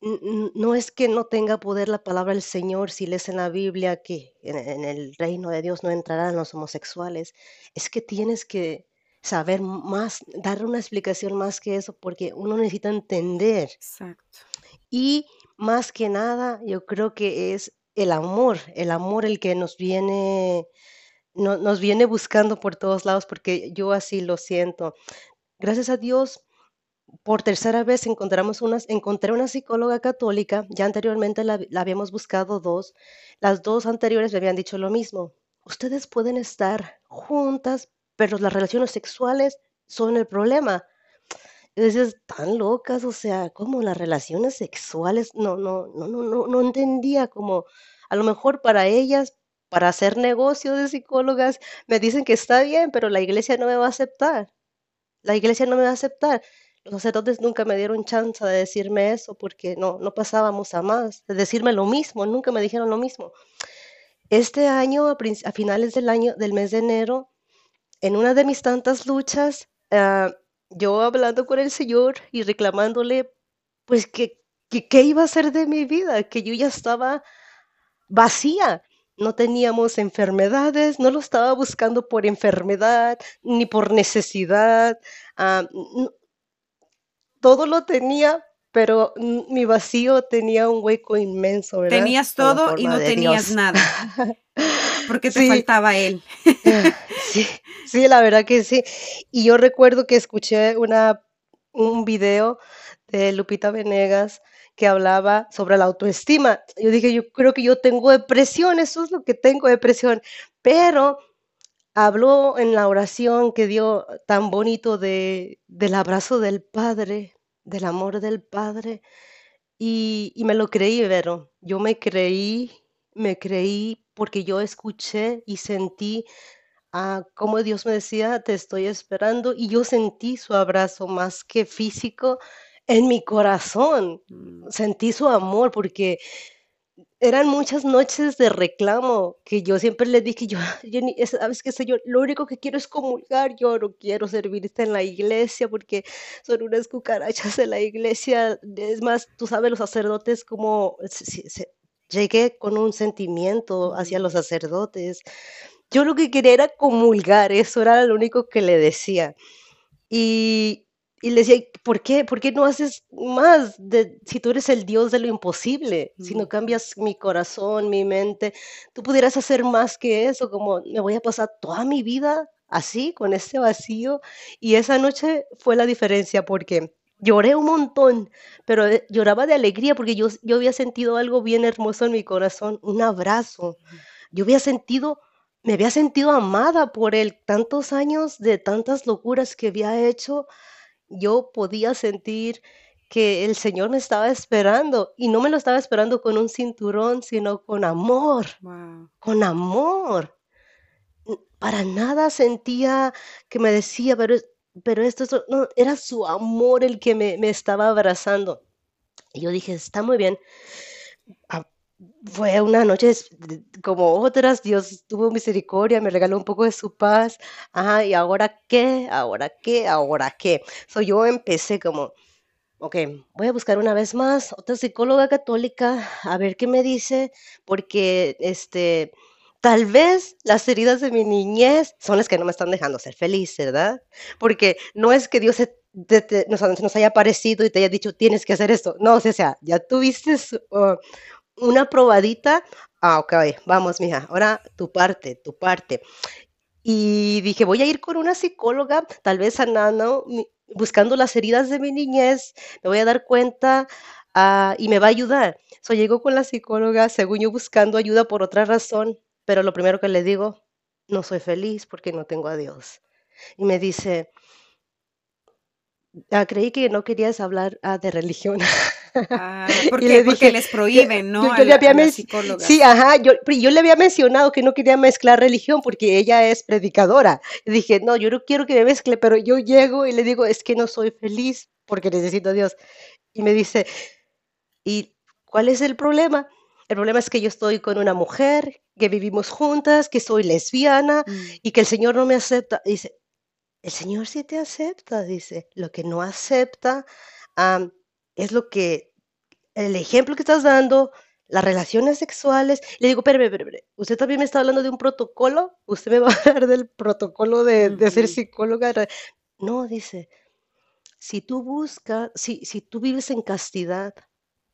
N- No es que no tenga poder la palabra del Señor si lees en la Biblia que en, en el reino de Dios no entrarán los homosexuales. Es que tienes que saber más, dar una explicación más que eso, porque uno necesita entender. exacto. Y más que nada, yo creo que es el amor, el amor el que nos viene, no- nos viene buscando por todos lados, porque yo así lo siento. Gracias a Dios, por tercera vez encontramos unas, encontré una psicóloga católica, ya anteriormente la, habíamos buscado dos, las dos anteriores me habían dicho lo mismo. Ustedes pueden estar juntas, pero las relaciones sexuales son el problema. Y tan locas, o sea, como las relaciones sexuales, no, no, no, no, no, no entendía como, a lo mejor para ellas, para hacer negocio de psicólogas, me dicen que está bien, pero la iglesia no me va a aceptar, la iglesia no me va a aceptar. Los sacerdotes nunca me dieron chance de decirme eso porque no, no pasábamos a más, de decirme lo mismo, nunca me dijeron lo mismo. Este año, a, finales del año, del mes de enero, en una de mis tantas luchas, ah, yo hablando con el Señor y reclamándole, pues que qué iba a hacer de mi vida, que yo ya estaba vacía. No teníamos enfermedades, no lo estaba buscando por enfermedad ni por necesidad. ah, todo lo tenía, pero mi vacío tenía un hueco inmenso, ¿verdad? Tenías todo y no tenías Dios. nada, porque te Sí, faltaba él. Sí, sí, la verdad que sí. Y yo recuerdo que escuché una, un video de Lupita Venegas que hablaba sobre la autoestima. Yo dije, yo creo que yo tengo depresión, eso es lo que tengo, depresión. Pero habló en la oración que dio tan bonito de, del abrazo del Padre, del amor del Padre. Y, y me lo creí, Vero. Yo me creí, me creí porque yo escuché y sentí ah, como Dios me decía, te estoy esperando, y yo sentí su abrazo más que físico en mi corazón. Mm, Sentí su amor porque eran muchas noches de reclamo que yo siempre le dije, yo, yo ni- es- sabes qué, Señor, lo único que quiero es comulgar, yo no quiero servirte en la iglesia porque son unas cucarachas en la iglesia. Es más, tú sabes, los sacerdotes como se- se- llegué con un sentimiento hacia mm. los sacerdotes. Yo lo que quería era comulgar, eso era lo único que le decía. Y, y le decía, ¿por qué? ¿Por qué no haces más de, si tú eres el Dios de lo imposible? Si no cambias mi corazón, mi mente, tú pudieras hacer más que eso, como me voy a pasar toda mi vida así, con este vacío. Y esa noche fue la diferencia porque Lloré un montón, pero eh, lloraba de alegría porque yo, yo había sentido algo bien hermoso en mi corazón, un abrazo. Yo había sentido, me había sentido amada por él. Tantos años de tantas locuras que había hecho, yo podía sentir que el Señor me estaba esperando y no me lo estaba esperando con un cinturón, sino con amor, con amor. Para nada sentía que me decía, pero, pero esto no, era su amor el que me, me estaba abrazando. Y yo dije, está muy bien. Fue una noche como otras, Dios tuvo misericordia, me regaló un poco de su paz. Ajá, ¿y ahora qué? ¿Ahora qué? ¿Ahora qué? So yo empecé como, Ok, voy a buscar una vez más otra psicóloga católica a ver qué me dice, porque este, tal vez las heridas de mi niñez son las que no me están dejando ser feliz, ¿verdad? Porque no es que Dios nos, haya aparecido y te haya dicho tienes que hacer esto. No, o sea, ya tuviste uh, una probadita. Ah, ok, vamos, mija, ahora tu parte, tu parte. Y dije, voy a ir con una psicóloga, tal vez sanando buscando las heridas de mi niñez, me voy a dar cuenta ah, y me va a ayudar. So, llego con la psicóloga, según yo buscando ayuda por otra razón, pero lo primero que le digo, no soy feliz porque no tengo a Dios. Y me dice, ah, creí que no querías hablar ah, de religión. Ah, porque, les prohíben, ¿no? Yo, le había Sí, ajá, yo, yo, le había mencionado que no quería mezclar religión porque ella es predicadora. Y dije, no, yo no quiero que me mezcle, pero yo llego y le digo, es que no soy feliz porque necesito a Dios. Y me dice, ¿y cuál es el problema? El problema es que yo estoy con una mujer, que vivimos juntas, que soy lesbiana mm. y que el Señor no me acepta. dice, el Señor sí te acepta, dice. Lo que no acepta es lo que, el ejemplo que estás dando, las relaciones sexuales. Le digo, pero, pero, pero, usted también me está hablando de un protocolo, usted me va a hablar del protocolo de, ser psicóloga. No, dice, si tú buscas, si, si tú vives en castidad,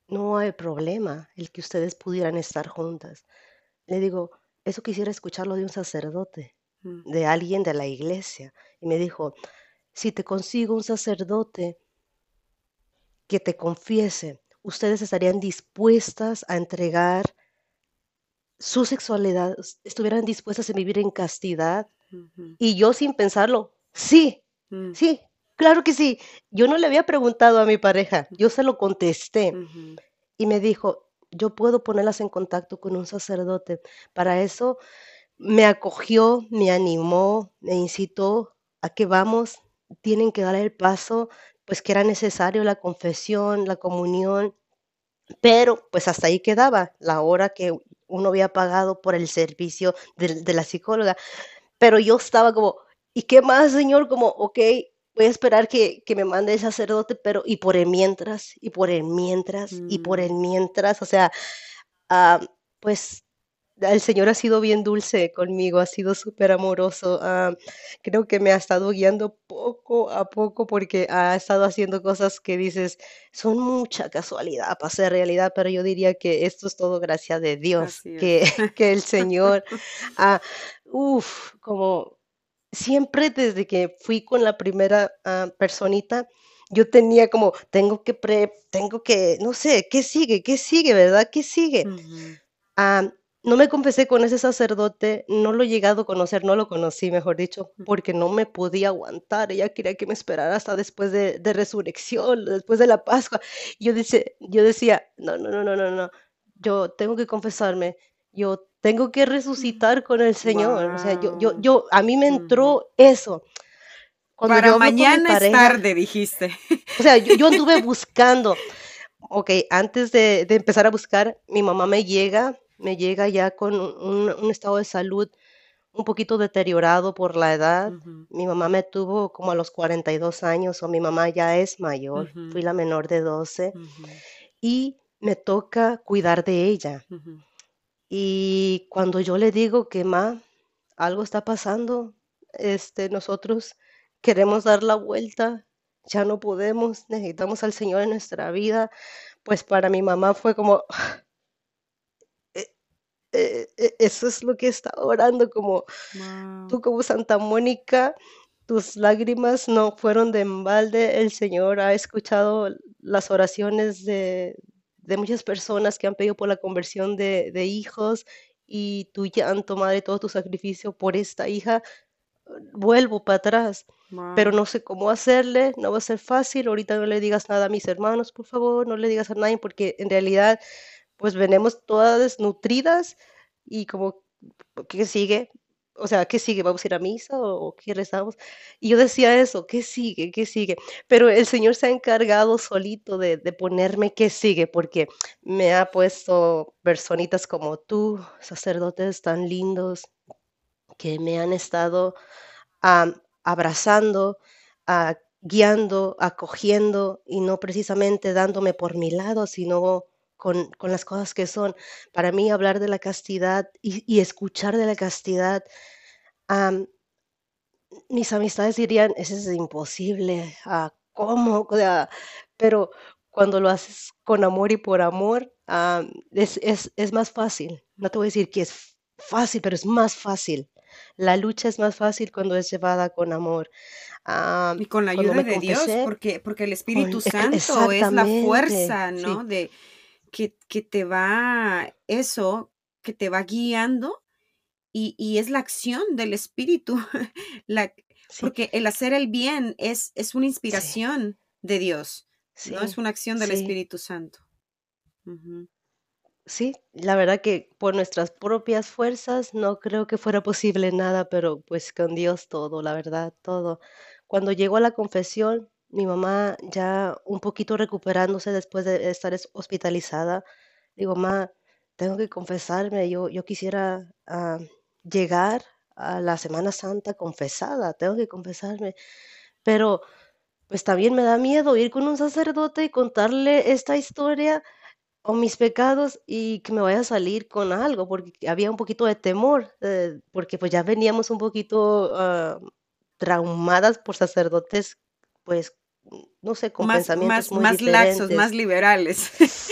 no hay problema el que ustedes pudieran estar juntas. Le digo, eso quisiera escucharlo de un sacerdote. De alguien de la iglesia. Y me dijo, si te consigo un sacerdote que te confiese, ustedes estarían dispuestas a entregar su sexualidad, estuvieran dispuestas a vivir en castidad. Y yo sin pensarlo, sí, mm. sí, claro que sí. Yo no le había preguntado a mi pareja, yo se lo contesté. Y me dijo, yo puedo ponerlas en contacto con un sacerdote. Para eso me acogió, me animó, me incitó a que vamos, tienen que dar el paso, pues que era necesario la confesión, la comunión, pero pues hasta ahí quedaba la hora que uno había pagado por el servicio de, la psicóloga. Pero yo estaba como, ¿y qué más, Señor? Como, ok, voy a esperar que, me mande el sacerdote, pero y por el mientras, y por el mientras, y por mm. el mientras, o sea, ah, pues el Señor ha sido bien dulce conmigo, ha sido súper amoroso. Ah, creo que me ha estado guiando poco a poco porque ha estado haciendo cosas que dices, son mucha casualidad para ser realidad, pero yo diría que esto es todo gracias de Dios, que, que, el Señor, ah, uff, como siempre desde que fui con la primera ah, personita, yo tenía como, tengo que, pre, tengo que, no sé, ¿qué sigue? ¿Qué sigue? ¿Verdad? ¿Qué sigue? No me confesé con ese sacerdote, no lo he llegado a conocer, no lo conocí, mejor dicho, porque no me podía aguantar. Ella quería que me esperara hasta después de, resurrección, después de la Pascua. Yo, dice, yo decía, no, no, no, no, no, no, yo tengo que confesarme, yo tengo que resucitar con el Señor. O sea, yo, yo, yo, a mí me entró eso. Cuando Para mañana es tarde, dijiste. O sea, yo, anduve buscando. Ok, antes de, de empezar a buscar, mi mamá me llega me llega ya con un, estado de salud un poquito deteriorado por la edad. Mi mamá me tuvo como a los 42 años o mi mamá ya es mayor, fui la menor de 12 y me toca cuidar de ella. Y cuando yo le digo que ma, algo está pasando, este, nosotros queremos dar la vuelta, ya no podemos, necesitamos al Señor en nuestra vida, pues para mi mamá fue como, eh, eh, eso es lo que está orando, como tú como Santa Mónica, tus lágrimas no fueron de balde. El Señor ha escuchado las oraciones de, de muchas personas que han pedido por la conversión de, de hijos y tu llanto, Madre, todo tu sacrificio por esta hija, vuelvo para atrás, pero no sé cómo hacerle, no va a ser fácil, ahorita no le digas nada a mis hermanos, por favor, no le digas a nadie, porque en realidad, pues venimos todas desnutridas y como, ¿qué sigue? o sea, ¿qué sigue? ¿Vamos a ir a misa o, qué rezamos? Y yo decía eso, ¿qué sigue? ¿Qué sigue? Pero el Señor se ha encargado solito de, ponerme qué sigue, porque me ha puesto personitas como tú, sacerdotes tan lindos, que me han estado abrazando, guiando, acogiendo y no precisamente dándome por mi lado, sino con, las cosas que son. Para mí hablar de la castidad y, escuchar de la castidad, mis amistades dirían, eso es imposible, ah, ¿cómo? pero cuando lo haces con amor y por amor, es, más fácil. No te voy a decir que es fácil, pero es más fácil. La lucha es más fácil cuando es llevada con amor. y con la ayuda de Dios, porque, porque el Espíritu Santo es la fuerza, ¿no? De, que, te va, eso, que te va guiando y, es la acción del espíritu, la, porque el hacer el bien es, es una inspiración de Dios, no es una acción del Espíritu Santo. Sí, la verdad que por nuestras propias fuerzas no creo que fuera posible nada, pero pues con Dios todo, la verdad, todo. Cuando llego a la confesión, mi mamá ya un poquito recuperándose después de estar hospitalizada. Digo, mamá, tengo que confesarme, yo, yo quisiera ah, llegar a la Semana Santa confesada, tengo que confesarme, pero pues también me da miedo ir con un sacerdote y contarle esta historia o mis pecados y que me vaya a salir con algo, porque había un poquito de temor, eh, porque pues ya veníamos un poquito ah, traumadas por sacerdotes pues no sé, con pensamientos más, más laxos, más liberales.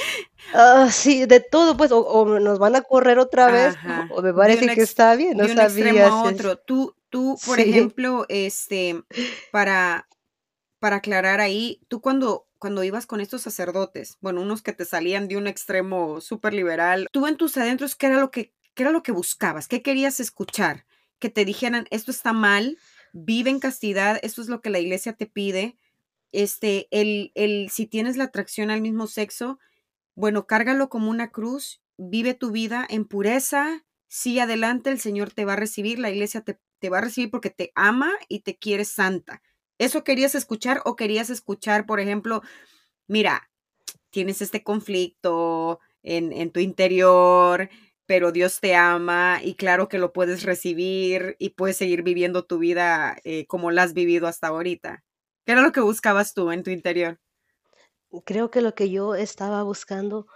Ah, sí, de todo, pues, o, nos van a correr otra vez, o me parece que está bien, no de un extremo a otro. Tú, tú, por ejemplo, este, para, para aclarar ahí, tú cuando, cuando ibas con estos sacerdotes, bueno, unos que te salían de un extremo súper liberal, tú en tus adentros, ¿qué era lo que, qué era lo que buscabas? ¿Qué querías escuchar? Que te dijeran, esto está mal, vive en castidad, esto es lo que la iglesia te pide, este, el, el, si tienes la atracción al mismo sexo, bueno, cárgalo como una cruz, vive tu vida en pureza, sí, adelante, el Señor te va a recibir, la iglesia te, te va a recibir porque te ama y te quiere santa. ¿Eso querías escuchar o querías escuchar, por ejemplo, mira, tienes este conflicto en, en tu interior, pero Dios te ama y claro que lo puedes recibir y puedes seguir viviendo tu vida eh, como la has vivido hasta ahorita? ¿Qué era lo que buscabas tú en tu interior? Creo que lo que yo estaba buscando,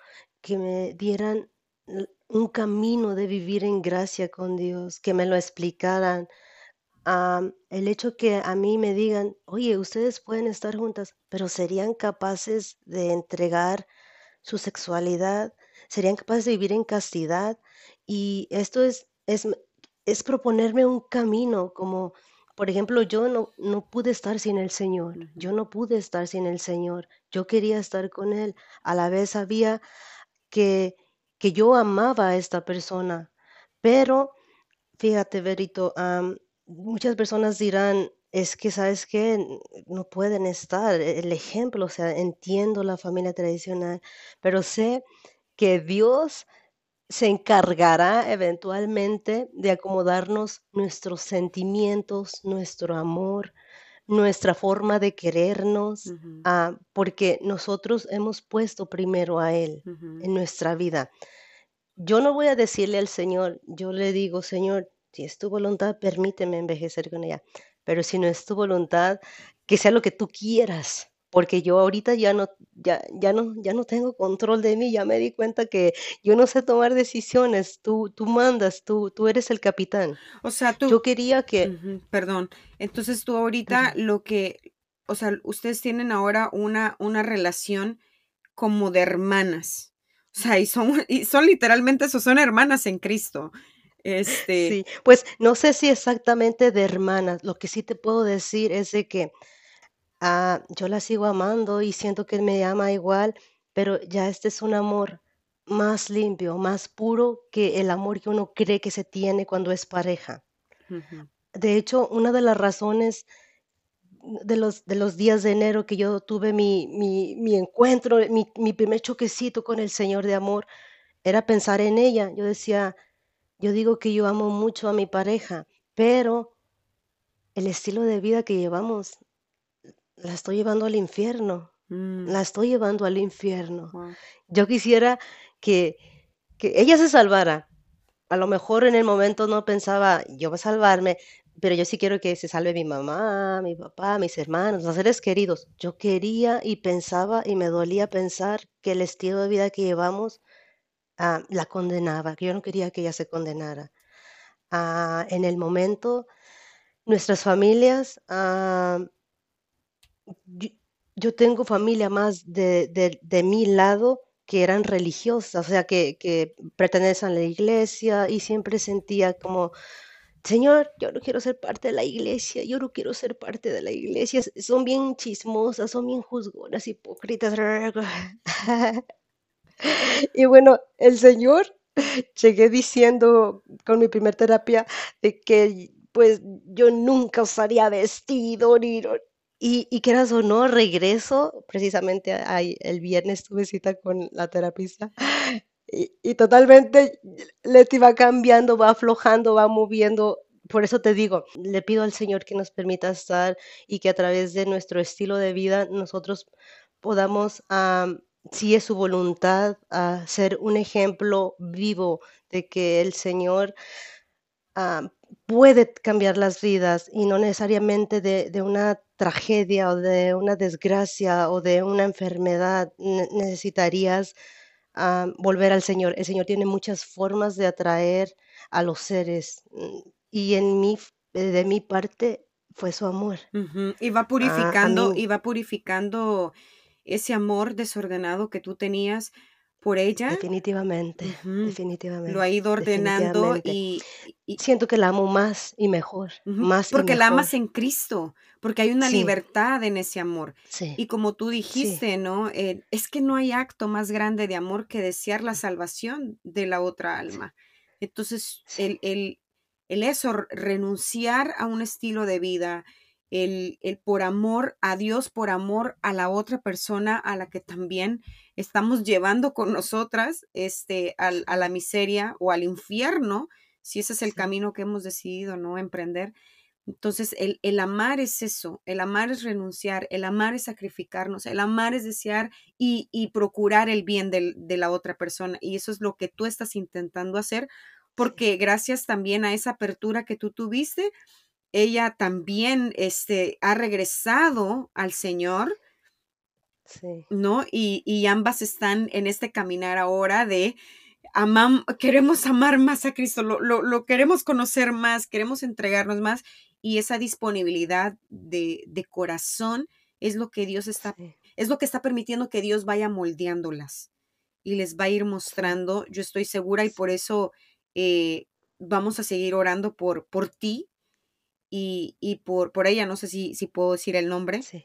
que me dieran un camino de vivir en gracia con Dios, que me lo explicaran. el hecho que a mí me digan, oye, ustedes pueden estar juntas, pero serían capaces de entregar su sexualidad, serían capaces de vivir en castidad. Y esto es, es, es proponerme un camino como por ejemplo, yo no, no pude estar sin el Señor, yo no pude estar sin el Señor, yo quería estar con Él, a la vez sabía que, que yo amaba a esta persona, pero fíjate, Verito, muchas personas dirán, es que, ¿sabes qué? No pueden estar. El ejemplo, o sea, entiendo la familia tradicional, pero sé que Dios se encargará eventualmente de acomodarnos nuestros sentimientos, nuestro amor, nuestra forma de querernos, ah, porque nosotros hemos puesto primero a Él en nuestra vida. Yo no voy a decirle al Señor, yo le digo, Señor, si es tu voluntad, permíteme envejecer con ella, pero si no es tu voluntad, que sea lo que tú quieras porque yo ahorita ya no, ya, ya no, ya no tengo control de mí, ya me di cuenta que yo no sé tomar decisiones, tú, tú mandas, tú, tú eres el capitán. O sea, tú... Yo quería que... perdón, entonces tú ahorita lo que, o sea, ustedes tienen ahora una, una relación como de hermanas. O sea, y son, y son literalmente eso, son hermanas en Cristo. Este, Sí, pues no sé si exactamente de hermanas, lo que sí te puedo decir es de que ah, yo la sigo amando y siento que él me ama igual, pero ya este es un amor más limpio, más puro que el amor que uno cree que se tiene cuando es pareja. De hecho, una de las razones de los, de los días de enero que yo tuve mi, mi, mi encuentro, mi, mi primer choquecito con el Señor de amor, era pensar en ella. Yo decía, yo digo que yo amo mucho a mi pareja, pero el estilo de vida que llevamos la estoy llevando al infierno, mm, la estoy llevando al infierno. wow, Yo quisiera que, que ella se salvara. A lo mejor en el momento no pensaba, yo voy a salvarme, pero yo sí quiero que se salve mi mamá, mi papá, mis hermanos, los seres queridos. Yo quería y pensaba y me dolía pensar que el estilo de vida que llevamos ah, la condenaba, que yo no quería que ella se condenara. Ah, en el momento, nuestras familias, ah, yo, tengo familia más de, de, mi lado que eran religiosas, o sea, que, que pertenecen a la iglesia y siempre sentía como, Señor, yo no quiero ser parte de la iglesia, yo no quiero ser parte de la iglesia, son bien chismosas, son bien juzgonas, hipócritas. Y bueno, el Señor llegué diciendo con mi primer terapia de que pues yo nunca usaría vestido ni y, y quieras o no, regreso, precisamente ahí, el viernes tuve cita con la terapista y, y totalmente Leti va cambiando, va aflojando, va moviendo. Por eso te digo, le pido al Señor que nos permita estar y que a través de nuestro estilo de vida nosotros podamos, am, si es su voluntad, a ser un ejemplo vivo de que el Señor ah, puede cambiar las vidas y no necesariamente de, de una tragedia o de una desgracia o de una enfermedad ne- necesitarías ah, volver al Señor. El Señor tiene muchas formas de atraer a los seres mm, y en mi, de mi parte fue su amor. ujú, Y va Ah, purificando, mí, y va purificando ese amor desordenado que tú tenías por ella, definitivamente, ujú, Lo ha definitivamente, ido ordenando definitivamente. y, y- Siento que la amo más y mejor, más y porque la amas en Cristo, porque hay una Sí, libertad en ese amor. sí, Y como tú sí, dijiste, ¿no? Eh, es que no hay acto más grande de amor que desear la salvación de la otra alma. Entonces, el, el, el eso, renunciar a un estilo de vida, el, el por amor a Dios, por amor a la otra persona a la que también estamos llevando con nosotras este, a la miseria o al infierno, si ese es el camino que hemos decidido no emprender. Entonces, el, el amar es eso, el amar es renunciar, el amar es sacrificarnos, el amar es desear y, y procurar el bien del- de la otra persona. Y eso es lo que tú estás intentando hacer, porque gracias también a esa apertura que tú tuviste, ella también este, ha regresado al Señor, sí, ¿no? Y, y ambas están en este caminar ahora de amam, queremos amar más a Cristo, lo, lo, lo queremos conocer más, queremos entregarnos más y esa disponibilidad de, de corazón es lo que Dios está, sí, es lo que está permitiendo que Dios vaya moldeándolas y les va a ir mostrando, yo estoy segura y por eso eh, vamos a seguir orando por, por ti y, y por, por ella, no sé si, si puedo decir el nombre, sí.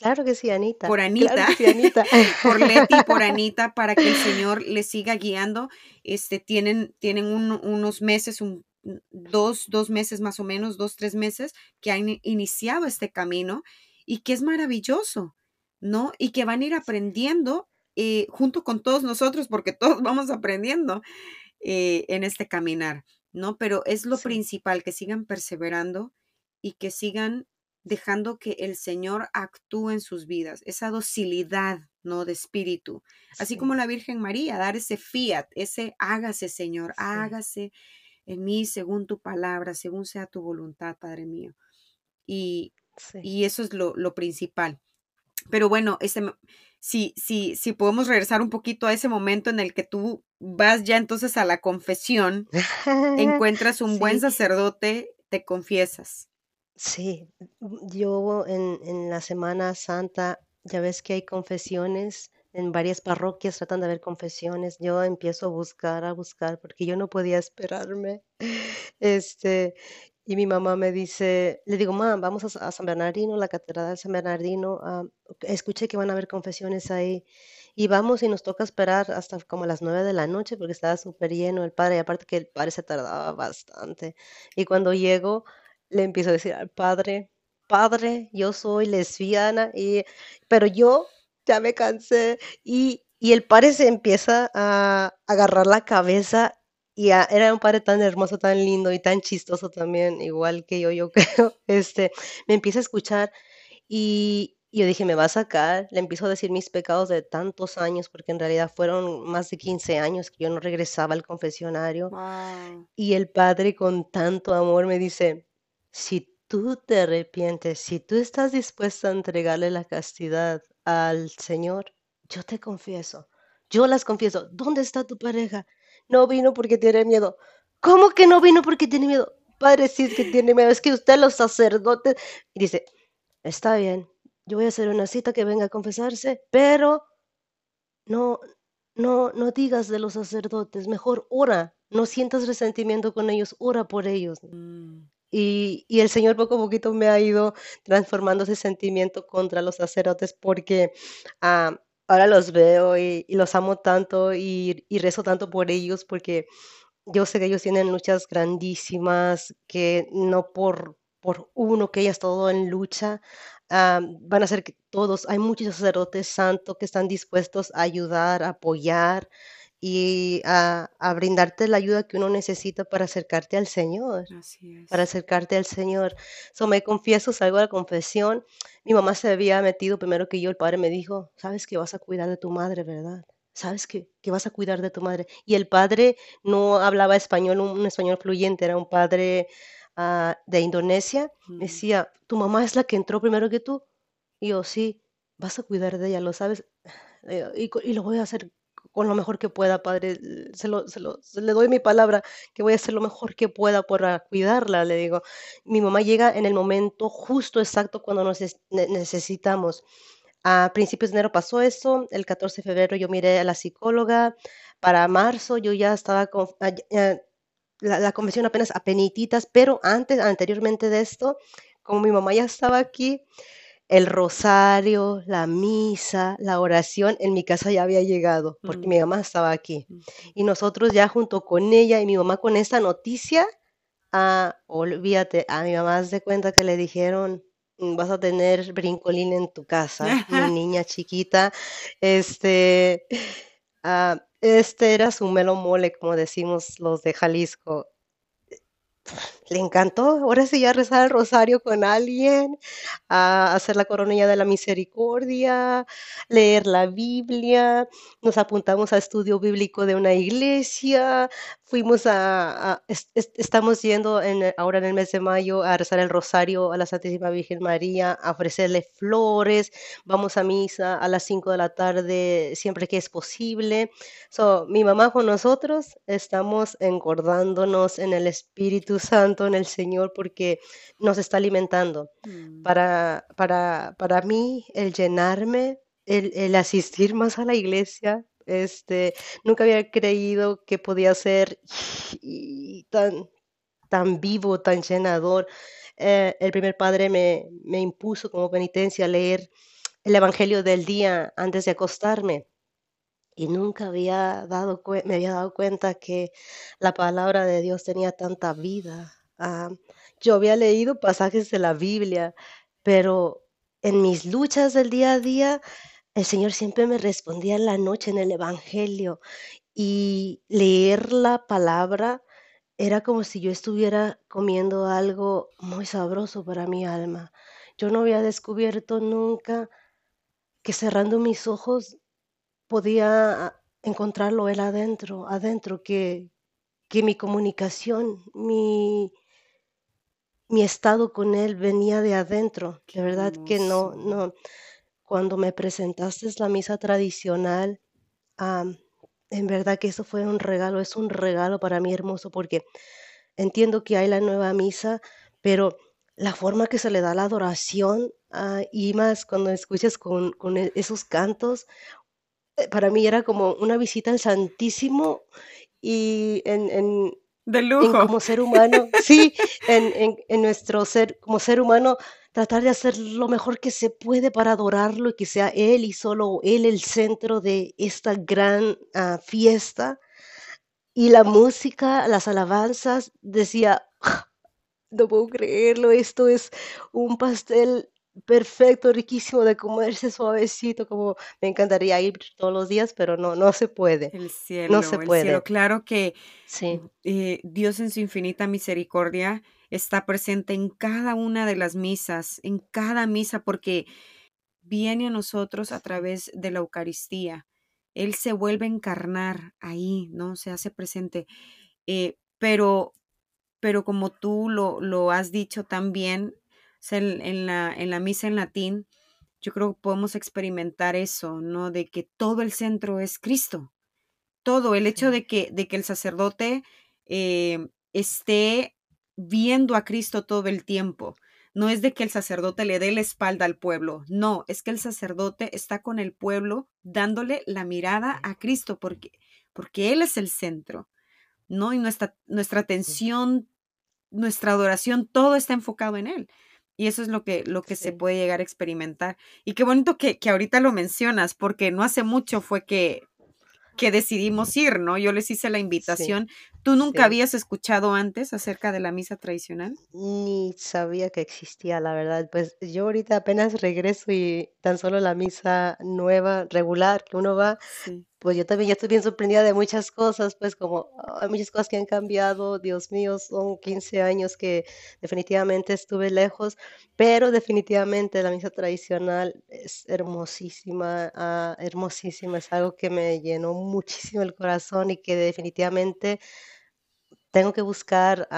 Claro que sí, por Anita. Claro Anita, que sí, Anita. por Leti y por Anita, para que el Señor les siga guiando. Este, tienen, tienen un- unos meses, un, dos, dos meses más o menos, dos, tres meses, que han iniciado este camino y que es maravilloso, ¿no? Y que van a ir aprendiendo eh, junto con todos nosotros, porque todos vamos aprendiendo eh, en este caminar, ¿no? Pero es lo Sí, principal, que sigan perseverando y que sigan dejando que el Señor actúe en sus vidas, esa docilidad, ¿no? De espíritu, así como la Virgen María, dar ese fiat, ese hágase, Señor, sí, hágase en mí según tu palabra, según sea tu voluntad, Padre mío. Y, sí. y eso es lo, lo principal. Pero bueno, m- si, si, si podemos regresar un poquito a ese momento en el que tú vas ya entonces a la confesión, encuentras un buen sacerdote, te confiesas. sí. Yo en, en la Semana Santa, ya ves que hay confesiones en varias parroquias tratan de ver confesiones. Yo empiezo a buscar, a buscar, porque yo no podía esperarme. Este, y mi mamá me dice, le digo, mamá, vamos a, San Bernardino, la catedral de San Bernardino. ah, escuché que van a haber confesiones ahí. Y vamos y nos toca esperar hasta como las nueve de la noche porque estaba súper lleno el padre. Y aparte que el padre se tardaba bastante. Y cuando llego, le empiezo a decir al padre, padre, yo soy lesbiana, y, pero yo ya me cansé. Y, y el padre se empieza a agarrar la cabeza y a- era un padre tan hermoso, tan lindo y tan chistoso también, igual que yo, yo creo. Este, me empieza a escuchar y, y yo dije, me va a sacar. Le empiezo a decir mis pecados de tantos años, porque en realidad fueron más de 15 años que yo no regresaba al confesionario. Wow. Y el padre con tanto amor me dice, si tú te arrepientes, si tú estás dispuesta a entregarle la castidad al Señor, yo te confieso, yo las confieso. ¿Dónde está tu pareja? No vino porque tiene miedo. ¿Cómo que no vino porque tiene miedo? Padre, sí es que tiene miedo, es que usted los sacerdotes. Y dice, está bien, yo voy a hacer una cita que venga a confesarse, pero no, no, no digas de los sacerdotes, mejor ora, no sientas resentimiento con ellos, ora por ellos. Mm. Y, y el Señor poco a poquito me ha ido transformando ese sentimiento contra los sacerdotes porque ah, ahora los veo y, y los amo tanto y, y rezo tanto por ellos porque yo sé que ellos tienen luchas grandísimas, que no por, por uno que haya estado en lucha, ah, van a ser que todos, hay muchos sacerdotes santos que están dispuestos a ayudar, a apoyar y a, a brindarte la ayuda que uno necesita para acercarte al Señor Así para es. acercarte al Señor. So, me confieso, salgo a la confesión. Mi mamá se había metido primero que yo. El padre me dijo, sabes que vas a cuidar de tu madre, ¿verdad? Sabes que, que vas a cuidar de tu madre. Y el padre no hablaba español, un, un español fluyente, era un padre ah, de Indonesia. Mm. decía, tu mamá es la que entró primero que tú. Y yo, sí, vas a cuidar de ella, ¿lo sabes? Eh, Y, y lo voy a hacer con lo mejor que pueda, padre. Se lo, se lo- le doy mi palabra que voy a hacer lo mejor que pueda para cuidarla, le digo. Mi mamá llega en el momento justo exacto cuando nos es- ne- necesitamos. A principios de enero pasó eso, el 14 de febrero yo miré a la psicóloga, para marzo yo ya estaba con ya, la, la confesión apenas apenititas, pero antes, anteriormente de esto, como mi mamá ya estaba aquí, el rosario, la misa, la oración en mi casa ya había llegado, porque Mm. mi mamá estaba aquí. Mm. Y nosotros ya junto con ella y mi mamá con esta noticia, ah, olvídate, a mi mamá de cuenta que le dijeron, "Mm, vas a tener brincolín en tu casa, mi niña chiquita. Este, ah, este era su melo mole, como decimos los de Jalisco. Le encantó, ahora sí ya rezar el rosario con alguien, a hacer la coronilla de la misericordia, leer la Biblia, nos apuntamos a estudio bíblico de una iglesia, fuimos a, a- es- es- estamos yendo en, ahora en el mes de mayo a rezar el rosario a la Santísima Virgen María, a ofrecerle flores, vamos a misa a las 5 de la tarde siempre que es posible. So, mi mamá con nosotros estamos engordándonos en el Espíritu Santo, en el Señor, porque nos está alimentando. Mm. Para, para, para mí, el llenarme, el, el asistir más a la iglesia, este, nunca había creído que podía ser tan, vivo, tan llenador. Eh, el primer padre me, impuso como penitencia leer el Evangelio del día antes de acostarme y nunca había dado me había dado cuenta que la palabra de Dios tenía tanta vida. Ah, yo había leído pasajes de la Biblia, pero en mis luchas del día a día, el Señor siempre me respondía en la noche en el Evangelio y leer la palabra era como si yo estuviera comiendo algo muy sabroso para mi alma. Yo no había descubierto nunca que cerrando mis ojos podía encontrarlo él adentro, adentro, que, que mi comunicación, mi, mi estado con él venía de adentro. De verdad que no, no. Cuando me presentaste la misa tradicional, en verdad que eso fue un regalo, es un regalo para mí hermoso porque entiendo que hay la nueva misa, pero la forma que se le da la adoración, ah, y más cuando escuchas con, con e- esos cantos, eh, para mí era como una visita al Santísimo y en, en, de en lujo. como ser humano, sí, en, en, en nuestro ser, como ser humano, tratar de hacer lo mejor que se puede para adorarlo y que sea Él y solo Él el centro de esta gran ah, fiesta. Y la música, las alabanzas, decía, "Ah, no puedo creerlo, esto es un pastel perfecto, riquísimo de comerse suavecito, como me encantaría ir todos los días, pero no, no se puede, El no se cielo, el cielo. puede. Claro que Sí, eh, Dios en su infinita misericordia está presente en cada una de las misas, en cada misa, porque viene a nosotros a través de la Eucaristía. Él se vuelve a encarnar ahí, ¿no? Se hace presente. Eh, pero, pero como tú lo, lo has dicho también, o sea, en, la, en la misa en latín, yo creo que podemos experimentar eso, ¿no? De que todo el centro es Cristo todo, el hecho de que, de que el sacerdote eh, esté viendo a Cristo todo el tiempo. No es de que el sacerdote le dé la espalda al pueblo, no, es que el sacerdote está con el pueblo dándole la mirada a Cristo porque, porque Él es el centro, ¿no? Y nuestra, nuestra atención, nuestra adoración, todo está enfocado en Él. Y eso es lo que, lo que se puede llegar a experimentar. Y qué bonito que, que ahorita lo mencionas, porque no hace mucho fue que que decidimos ir, ¿no? Yo les hice la sí, invitación. ¿Tú nunca sí. habías escuchado antes acerca de la misa tradicional? Ni sabía que existía, la verdad. Pues yo ahorita apenas regreso y tan solo la misa nueva, regular, que uno va, Sí, pues yo también ya estoy bien sorprendida de muchas cosas, pues como ah, hay muchas cosas que han cambiado, Dios mío, son 15 años que definitivamente estuve lejos, pero definitivamente la misa tradicional es hermosísima, ah, hermosísima, es algo que me llenó muchísimo el corazón y que definitivamente tengo que buscar,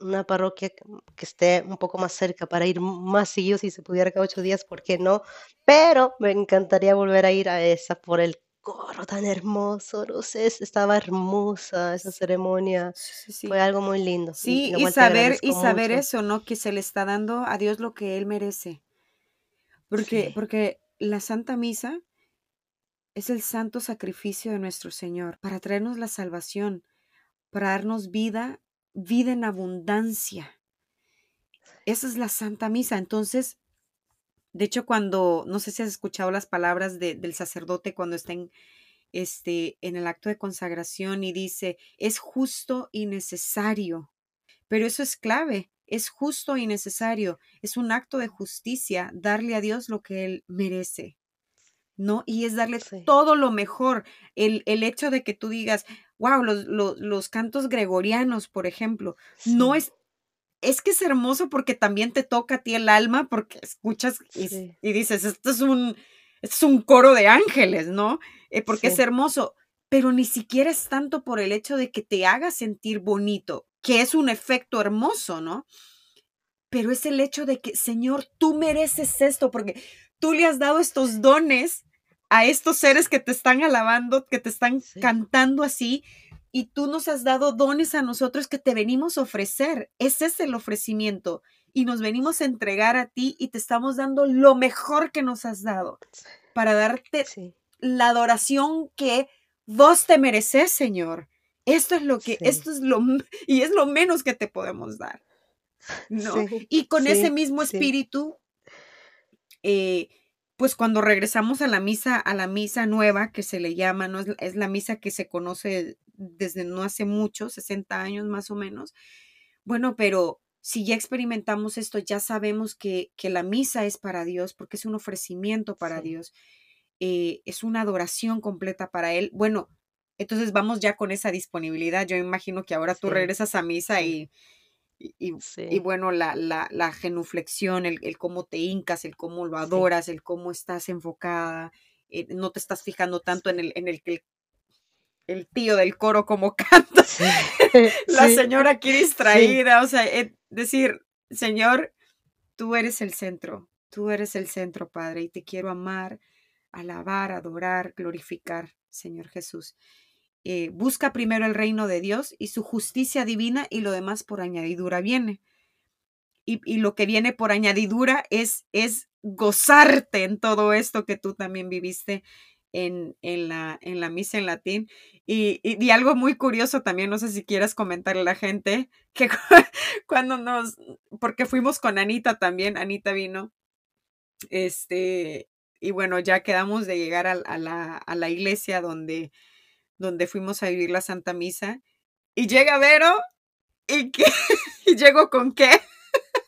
una parroquia que esté un poco más cerca para ir más seguido, si se pudiera cada 8 días, ¿por qué no? Pero me encantaría volver a ir a esa por el coro tan hermoso, no sé, es estaba hermosa esa ceremonia, sí, sí, fue algo muy lindo, Sí, y saber, y saber mucho. eso, ¿no? Que se le está dando a Dios lo que Él merece. Porque, Sí, porque la Santa Misa es el santo sacrificio de nuestro Señor para traernos la salvación, para darnos vida, vida en abundancia. Esa es la Santa Misa. Entonces, de hecho, cuando, no sé si has escuchado las palabras de- del sacerdote cuando está en, este, en el acto de consagración y dice, es justo y necesario, pero eso es clave, es justo y necesario, es un acto de justicia darle a Dios lo que Él merece, ¿no? Y es darle sí, todo lo mejor. El, el hecho de que tú digas, wow, los, los, los cantos gregorianos, por ejemplo, no es es que es hermoso porque también te toca a ti el alma, porque escuchas y, sí, y dices, esto es un, esto es un coro de ángeles, ¿no? Eh, porque es hermoso, pero ni siquiera es tanto por el hecho de que te haga sentir bonito, que es un efecto hermoso, ¿no? Pero es el hecho de que, Señor, tú mereces esto, porque tú le has dado estos dones a estos seres que te están alabando, que te están sí, cantando así, y tú nos has dado dones a nosotros que te venimos a ofrecer. Ese es el ofrecimiento. Y nos venimos a entregar a ti y te estamos dando lo mejor que nos has dado para darte sí, la adoración que vos te mereces, Señor. Esto es lo que, sí, esto es lo, y es lo menos que te podemos dar. ¿no? sí, Y con ese mismo espíritu, eh, pues cuando regresamos a la misa, a la misa nueva que se le llama, ¿no? Es, la- es la misa que se conoce desde no hace mucho, 60 años más o menos. Bueno, pero si ya experimentamos esto, ya sabemos que, que la misa es para Dios, porque es un ofrecimiento para sí, Dios, eh, es una adoración completa para Él. Bueno, entonces vamos ya con esa disponibilidad. Yo imagino que ahora tú regresas a misa y y, bueno, la, la, la genuflexión, el, el cómo te hincas, el cómo lo sí, adoras, el cómo estás enfocada, eh, no te estás fijando tanto en el, en el que el, el tío del coro como canta, Sí, la señora aquí distraída, o sea, eh, decir, Señor, tú eres el centro, tú eres el centro, Padre, y te quiero amar, alabar, adorar, glorificar, Señor Jesús. Eh, busca primero el reino de Dios y su justicia divina y lo demás por añadidura viene y, y lo que viene por añadidura es, es gozarte en todo esto que tú también viviste en, en, la, en la misa en latín. Y, y, algo muy curioso también, no sé si quieras comentarle a la gente, que cuando nos, porque fuimos con Anita también, Anita vino, este, y bueno, ya quedamos de llegar a, la, a la, iglesia donde, donde fuimos a vivir la Santa Misa, y llega Vero, y, que, y llego con qué?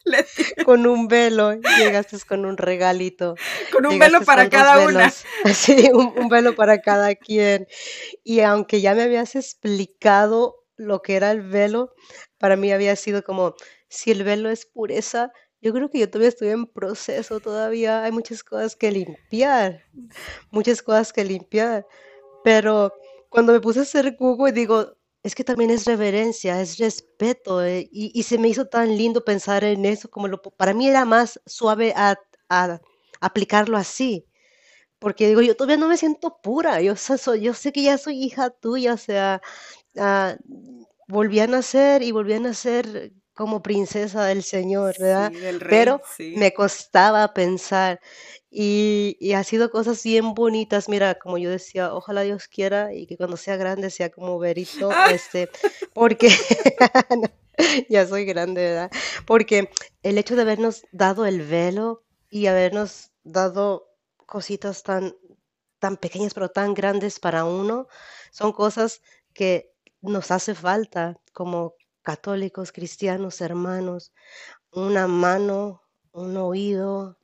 con un velo, llegaste con un regalito. Con un velo para cada una. Sí, un, velo para cada quien. Y aunque ya me habías explicado lo que era el velo, para mí había sido como, si el velo es pureza, yo creo que yo todavía estoy en proceso, todavía hay muchas cosas que limpiar, muchas cosas que limpiar. Pero cuando me puse a hacer Google, digo, es que también es reverencia, es respeto, eh, y, se me hizo tan lindo pensar en eso, como lo, para mí era más suave a, aplicarlo así, porque digo, yo todavía no me siento pura, yo, yo sé que ya soy hija tuya, o sea, ah, volví a nacer y volví a nacer como princesa del Señor, ¿verdad? Pero me costaba pensar y, ha sido cosas bien bonitas, mira, como yo decía, ojalá Dios quiera y que cuando sea grande sea como Verito, este, porque ya soy grande, ¿verdad? Porque el hecho de habernos dado el velo y habernos dado cositas tan, tan pequeñas pero tan grandes para uno, son cosas que nos hace falta como católicos, cristianos, hermanos, una mano, un oído,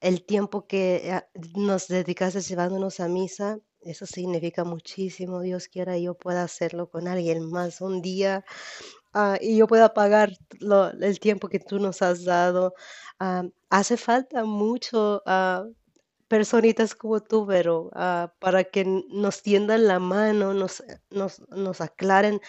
el tiempo que eh, nos dedicaste llevándonos a misa, eso significa muchísimo. Dios quiera yo pueda hacerlo con alguien más un día ah, y yo pueda pagar el tiempo que tú nos has dado. Ah, hace falta mucho uh, personitas como tú, pero para que nos tiendan la mano, nos, nos, nos aclaren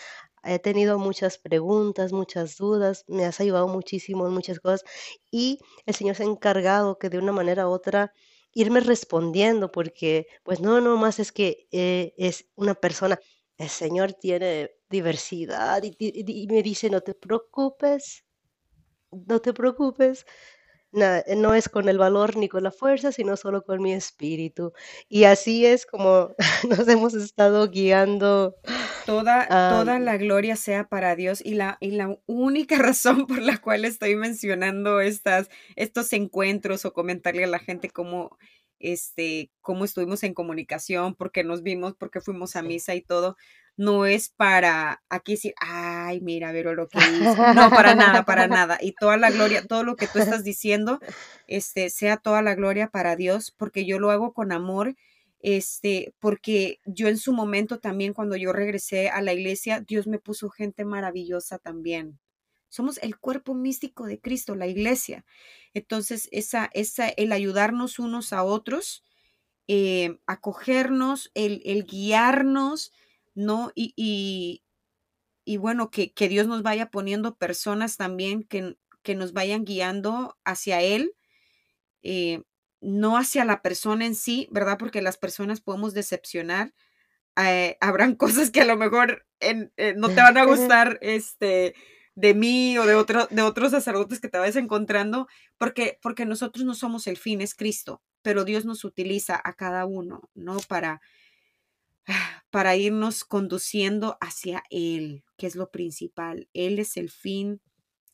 He tenido muchas preguntas, muchas dudas, me has ayudado muchísimo en muchas cosas y el Señor se ha encargado que de una manera u otra irme respondiendo porque pues no, no más es que eh, es una persona, el Señor tiene diversidad y me dice no te preocupes, no te preocupes, eh, no es con el valor ni con la fuerza, sino solo con mi espíritu. Y así es como nos hemos estado guiando. Toda, toda la gloria sea para Dios y la, y la única razón por la cual estoy mencionando estas, estos encuentros o comentarle a la gente cómo, este, cómo estuvimos en comunicación, porque nos vimos, porque fuimos a misa y todo, no es para aquí decir, ay, mira, ver lo que hizo. No, para nada, para nada. Y toda la gloria, todo lo que tú estás diciendo, este, sea toda la gloria para Dios, porque yo lo hago con amor, este, porque yo en su momento también, cuando yo regresé a la iglesia, Dios me puso gente maravillosa también. Somos el cuerpo místico de Cristo, la iglesia. Entonces, esa, esa, el ayudarnos unos a otros, eh, acogernos, el, el guiarnos, ¿no? Y, y, bueno, que, que, Dios nos vaya poniendo personas también que, que nos vayan guiando hacia Él, eh, no hacia la persona en sí, ¿verdad? Porque las personas podemos decepcionar. Eh, habrán cosas que a lo mejor eh, no te van a gustar este, de mí o de, otro, de otros sacerdotes que te vayas encontrando, porque, porque nosotros no somos el fin, es Cristo, pero Dios nos utiliza a cada uno, ¿no? Para, para irnos conduciendo hacia Él, que es lo principal. Él es el fin,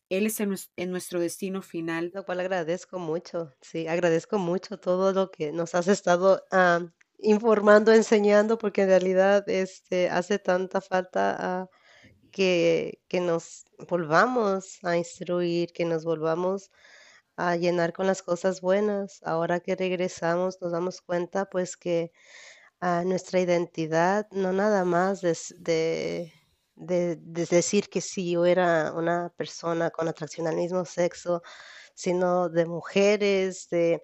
Él es en, nuestro destino final. Lo cual agradezco mucho, sí, agradezco mucho todo lo que nos has estado ah, informando, enseñando, porque en realidad este, hace tanta falta ah, que, que nos volvamos a instruir, que nos volvamos a llenar con las cosas buenas. Ahora que regresamos nos damos cuenta pues que a nuestra identidad, no nada más de, de, decir que si yo era una persona con atracción al mismo sexo, sino de mujeres, de,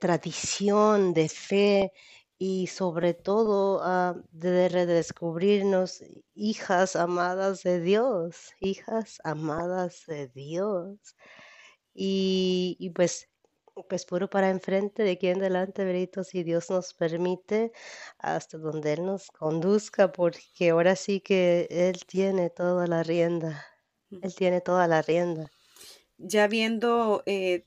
tradición, de fe y sobre todo ah, de redescubrirnos hijas amadas de Dios, hijas amadas de Dios. Y pues pues puro para enfrente, de aquí en adelante, Verito, si Dios nos permite, hasta donde Él nos conduzca, porque ahora sí que Él tiene toda la rienda, Él tiene toda la rienda. Ya viendo, eh,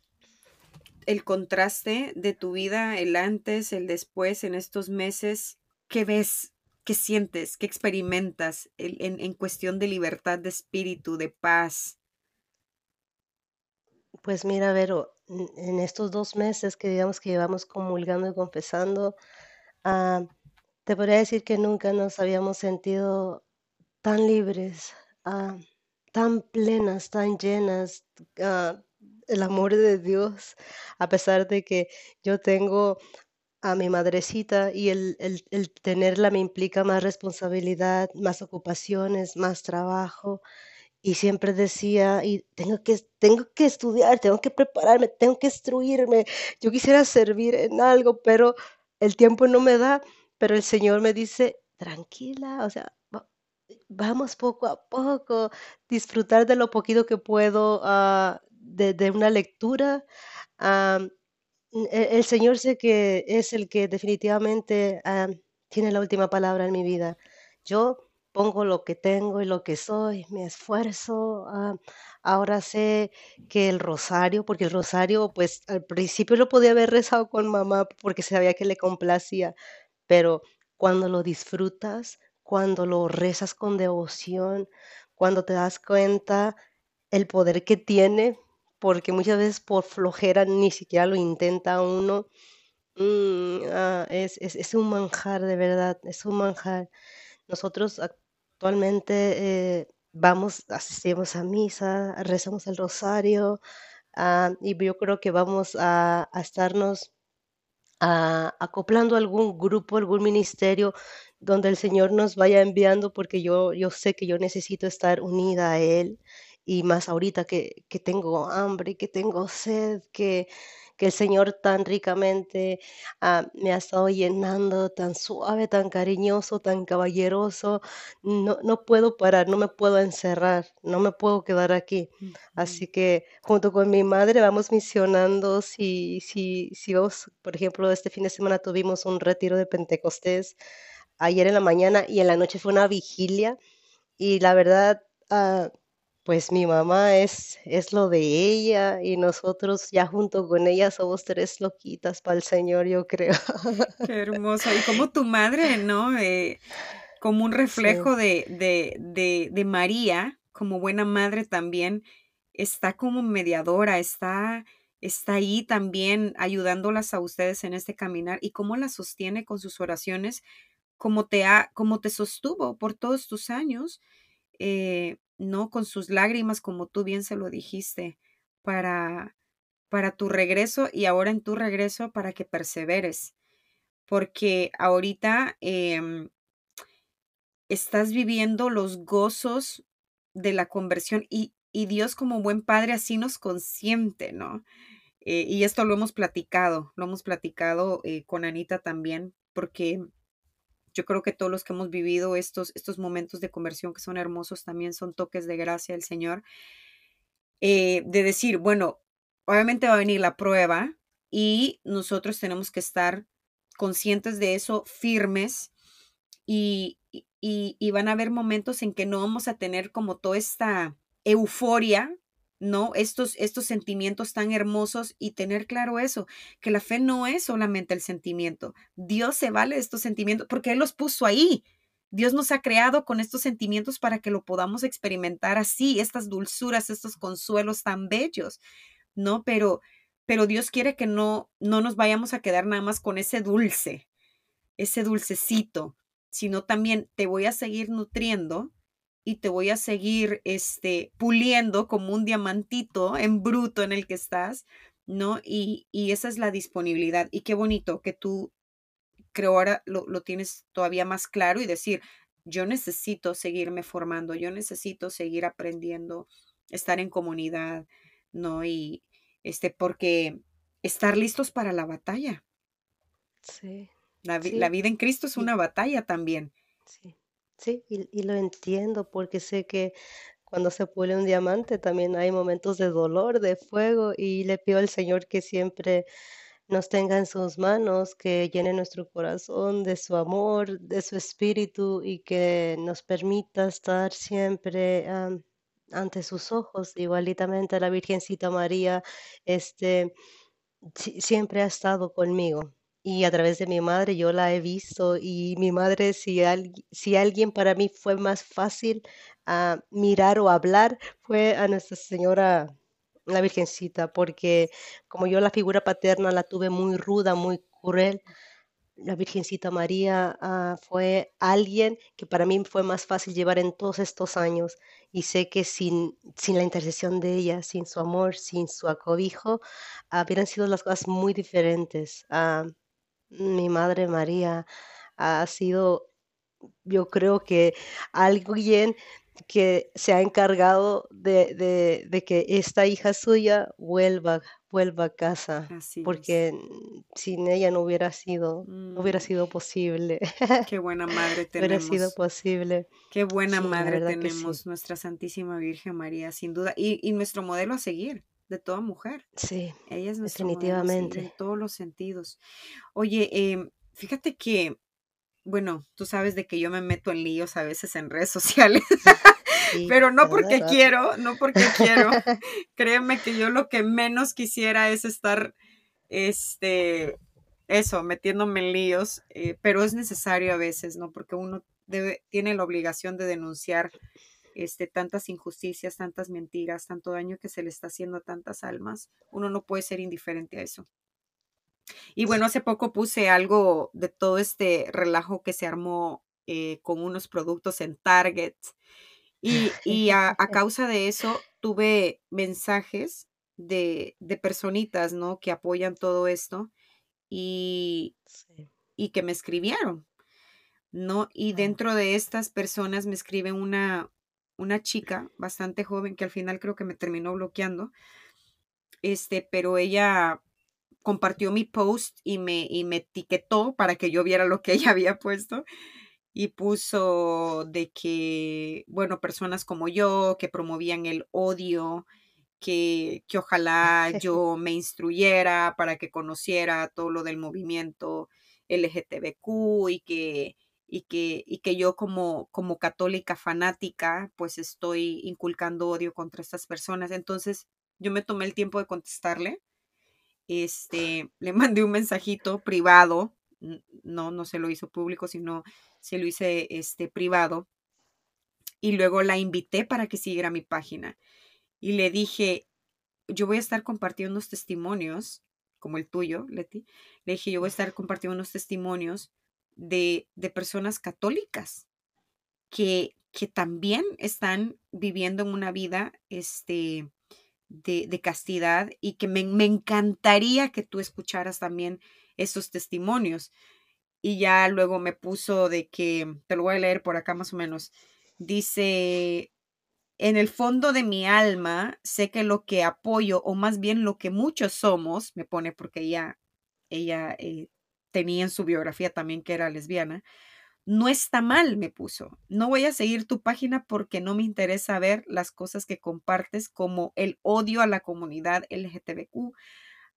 el contraste de tu vida, el antes, el después, en estos meses, ¿qué ves? ¿Qué sientes? ¿Qué experimentas en, en cuestión de libertad de espíritu, de paz? Pues mira, Vero, en estos dos meses que digamos que llevamos comulgando y confesando, ah, te podría decir que nunca nos habíamos sentido tan libres, ah, tan plenas, tan llenas, ah, el amor de Dios, a pesar de que yo tengo a mi madrecita y el, el, el tenerla me implica más responsabilidad, más ocupaciones, más trabajo. Y siempre decía, y tengo que, tengo que estudiar, tengo que prepararme, tengo que instruirme. Yo quisiera servir en algo, pero el tiempo no me da. Pero el Señor me dice, tranquila, o sea, vamos poco a poco, disfrutar de lo poquito que puedo ah, de, una lectura. Ah, e, el, Señor sé que es el que definitivamente ah, tiene la última palabra en mi vida. Yo pongo lo que tengo y lo que soy, mi esfuerzo. ahora sé que el rosario, porque el rosario, pues al principio lo podía haber rezado con mamá porque sabía que le complacía, pero cuando lo disfrutas, cuando lo rezas con devoción, cuando te das cuenta el poder que tiene, porque muchas veces por flojera ni siquiera lo intenta uno, mm, ah, es, es, un manjar de verdad, es un manjar. Nosotros actualmente eh, vamos, asistimos a misa, rezamos el rosario ah, y yo creo que vamos a, a estarnos acoplando algún grupo, algún ministerio donde el Señor nos vaya enviando, porque yo, yo sé que yo necesito estar unida a Él, y más ahorita que, que tengo hambre, que tengo sed, que, que el Señor tan ricamente ah, me ha estado llenando, tan suave, tan cariñoso, tan caballeroso. No, no puedo parar, no me puedo encerrar, no me puedo quedar aquí. Así que junto con mi madre vamos misionando. Si, si, si vamos, por ejemplo, este fin de semana tuvimos un retiro de Pentecostés ayer en la mañana y en la noche fue una vigilia. Y la verdad, ah, pues mi mamá es, es lo de ella y nosotros ya junto con ella somos tres loquitas para el Señor, yo creo. Qué hermoso. Y como tu madre, ¿no? Eh, como un reflejo de, de, de, de María, como buena madre también, está como mediadora, está, está ahí también ayudándolas a ustedes en este caminar y cómo la sostiene con sus oraciones, como te, ha, como te sostuvo por todos tus años. Eh, ¿no? Con sus lágrimas, como tú bien se lo dijiste, para, para tu regreso y ahora en tu regreso para que perseveres. Porque ahorita em, estás viviendo los gozos de la conversión y, Dios como buen padre así nos consiente, ¿no? Eh, y esto lo hemos platicado, lo hemos platicado eh, con Anita también, porque yo creo que todos los que hemos vivido estos, estos momentos de conversión que son hermosos también son toques de gracia del Señor. Eh, de decir, bueno, obviamente va a venir la prueba y nosotros tenemos que estar conscientes de eso, firmes y, y, y van a haber momentos en que no vamos a tener como toda esta euforia ¿no? Estos, estos sentimientos tan hermosos y tener claro eso, que la fe no es solamente el sentimiento. Dios se vale de estos sentimientos porque Él los puso ahí. Dios nos ha creado con estos sentimientos para que lo podamos experimentar así, estas dulzuras, estos consuelos tan bellos, ¿no? Pero, pero Dios quiere que no, no nos vayamos a quedar nada más con ese dulce, ese dulcecito, sino también te voy a seguir nutriendo y te voy a seguir este, puliendo como un diamantito en bruto en el que estás, ¿no? Y, esa es la disponibilidad. Y qué bonito que tú, creo ahora lo, lo tienes todavía más claro y decir, yo necesito seguirme formando, yo necesito seguir aprendiendo, estar en comunidad, ¿no? Y este, porque estar listos para la batalla. Sí. La, la vida en Cristo es una batalla también. Sí. Sí, y, lo entiendo porque sé que cuando se pule un diamante también hay momentos de dolor, de fuego, y le pido al Señor que siempre nos tenga en sus manos, que llene nuestro corazón de su amor, de su espíritu y que nos permita estar siempre ante sus ojos, igualitamente la Virgencita María, este siempre ha estado conmigo. Y a través de mi madre yo la he visto y mi madre, si, si alguien para mí fue más fácil ah, mirar o hablar, fue a Nuestra Señora, la Virgencita, porque como yo la figura paterna la tuve muy ruda, muy cruel, la Virgencita María ah, fue alguien que para mí fue más fácil llevar en todos estos años y sé que sin, sin la intercesión de ella, sin su amor, sin su acobijo, hubieran sido las cosas muy diferentes. Ah, mi Madre María ha sido, yo creo que alguien que se ha encargado de, de, que esta hija suya vuelva, vuelva a casa, porque sin ella no hubiera sido, no hubiera mm. sido posible. Qué buena madre tenemos. hubiera sido posible. Qué buena madre tenemos, nuestra Santísima Virgen María, sin duda, y, y, nuestro modelo a seguir de toda mujer. Sí, ella es definitivamente. en todos los sentidos. Oye, em, fíjate que bueno, tú sabes de que yo me meto en líos a veces en redes sociales, pero no porque quiero, no porque quiero. Créeme que yo lo que menos quisiera es estar, este, eso, metiéndome en líos, eh, pero es necesario a veces, ¿no? Porque uno debe, tiene la obligación de denunciar este, tantas injusticias, tantas mentiras, tanto daño que se le está haciendo a tantas almas. Uno no puede ser indiferente a eso. Y bueno, hace poco puse algo de todo este relajo que se armó eh, con unos productos en Target. Y, a, causa de eso tuve mensajes de, de, personitas, ¿no? Que apoyan todo esto y, y que me escribieron, ¿no? Y dentro de estas personas me escribe una, una chica bastante joven que al final creo que me terminó bloqueando, este, pero ella compartió mi post y me, y me etiquetó para que yo viera lo que ella había puesto y puso de que, bueno, personas como yo que promovían el odio, que, que ojalá yo me instruyera para que conociera todo lo del movimiento LGTBQ y que, y que, y que yo como, como católica fanática, pues estoy inculcando odio contra estas personas. Entonces, yo me tomé el tiempo de contestarle este, le mandé un mensajito privado, no, no se lo hizo público, sino se lo hice este, privado. Y luego la invité para que siguiera mi página. Y le dije, yo voy a estar compartiendo unos testimonios, como el tuyo, Leti. Le dije, yo voy a estar compartiendo unos testimonios de, de personas católicas que, que también están viviendo en una vida este, de, castidad y que me, encantaría que tú escucharas también esos testimonios. Y ya luego me puso de que, te lo voy a leer por acá más o menos, dice, en el fondo de mi alma sé que lo que apoyo, o más bien lo que muchos somos, me pone porque ella, ella eh, tenía en su biografía también que era lesbiana, no está mal, me puso. No voy a seguir tu página porque no me interesa ver las cosas que compartes como el odio a la comunidad LGTBQ,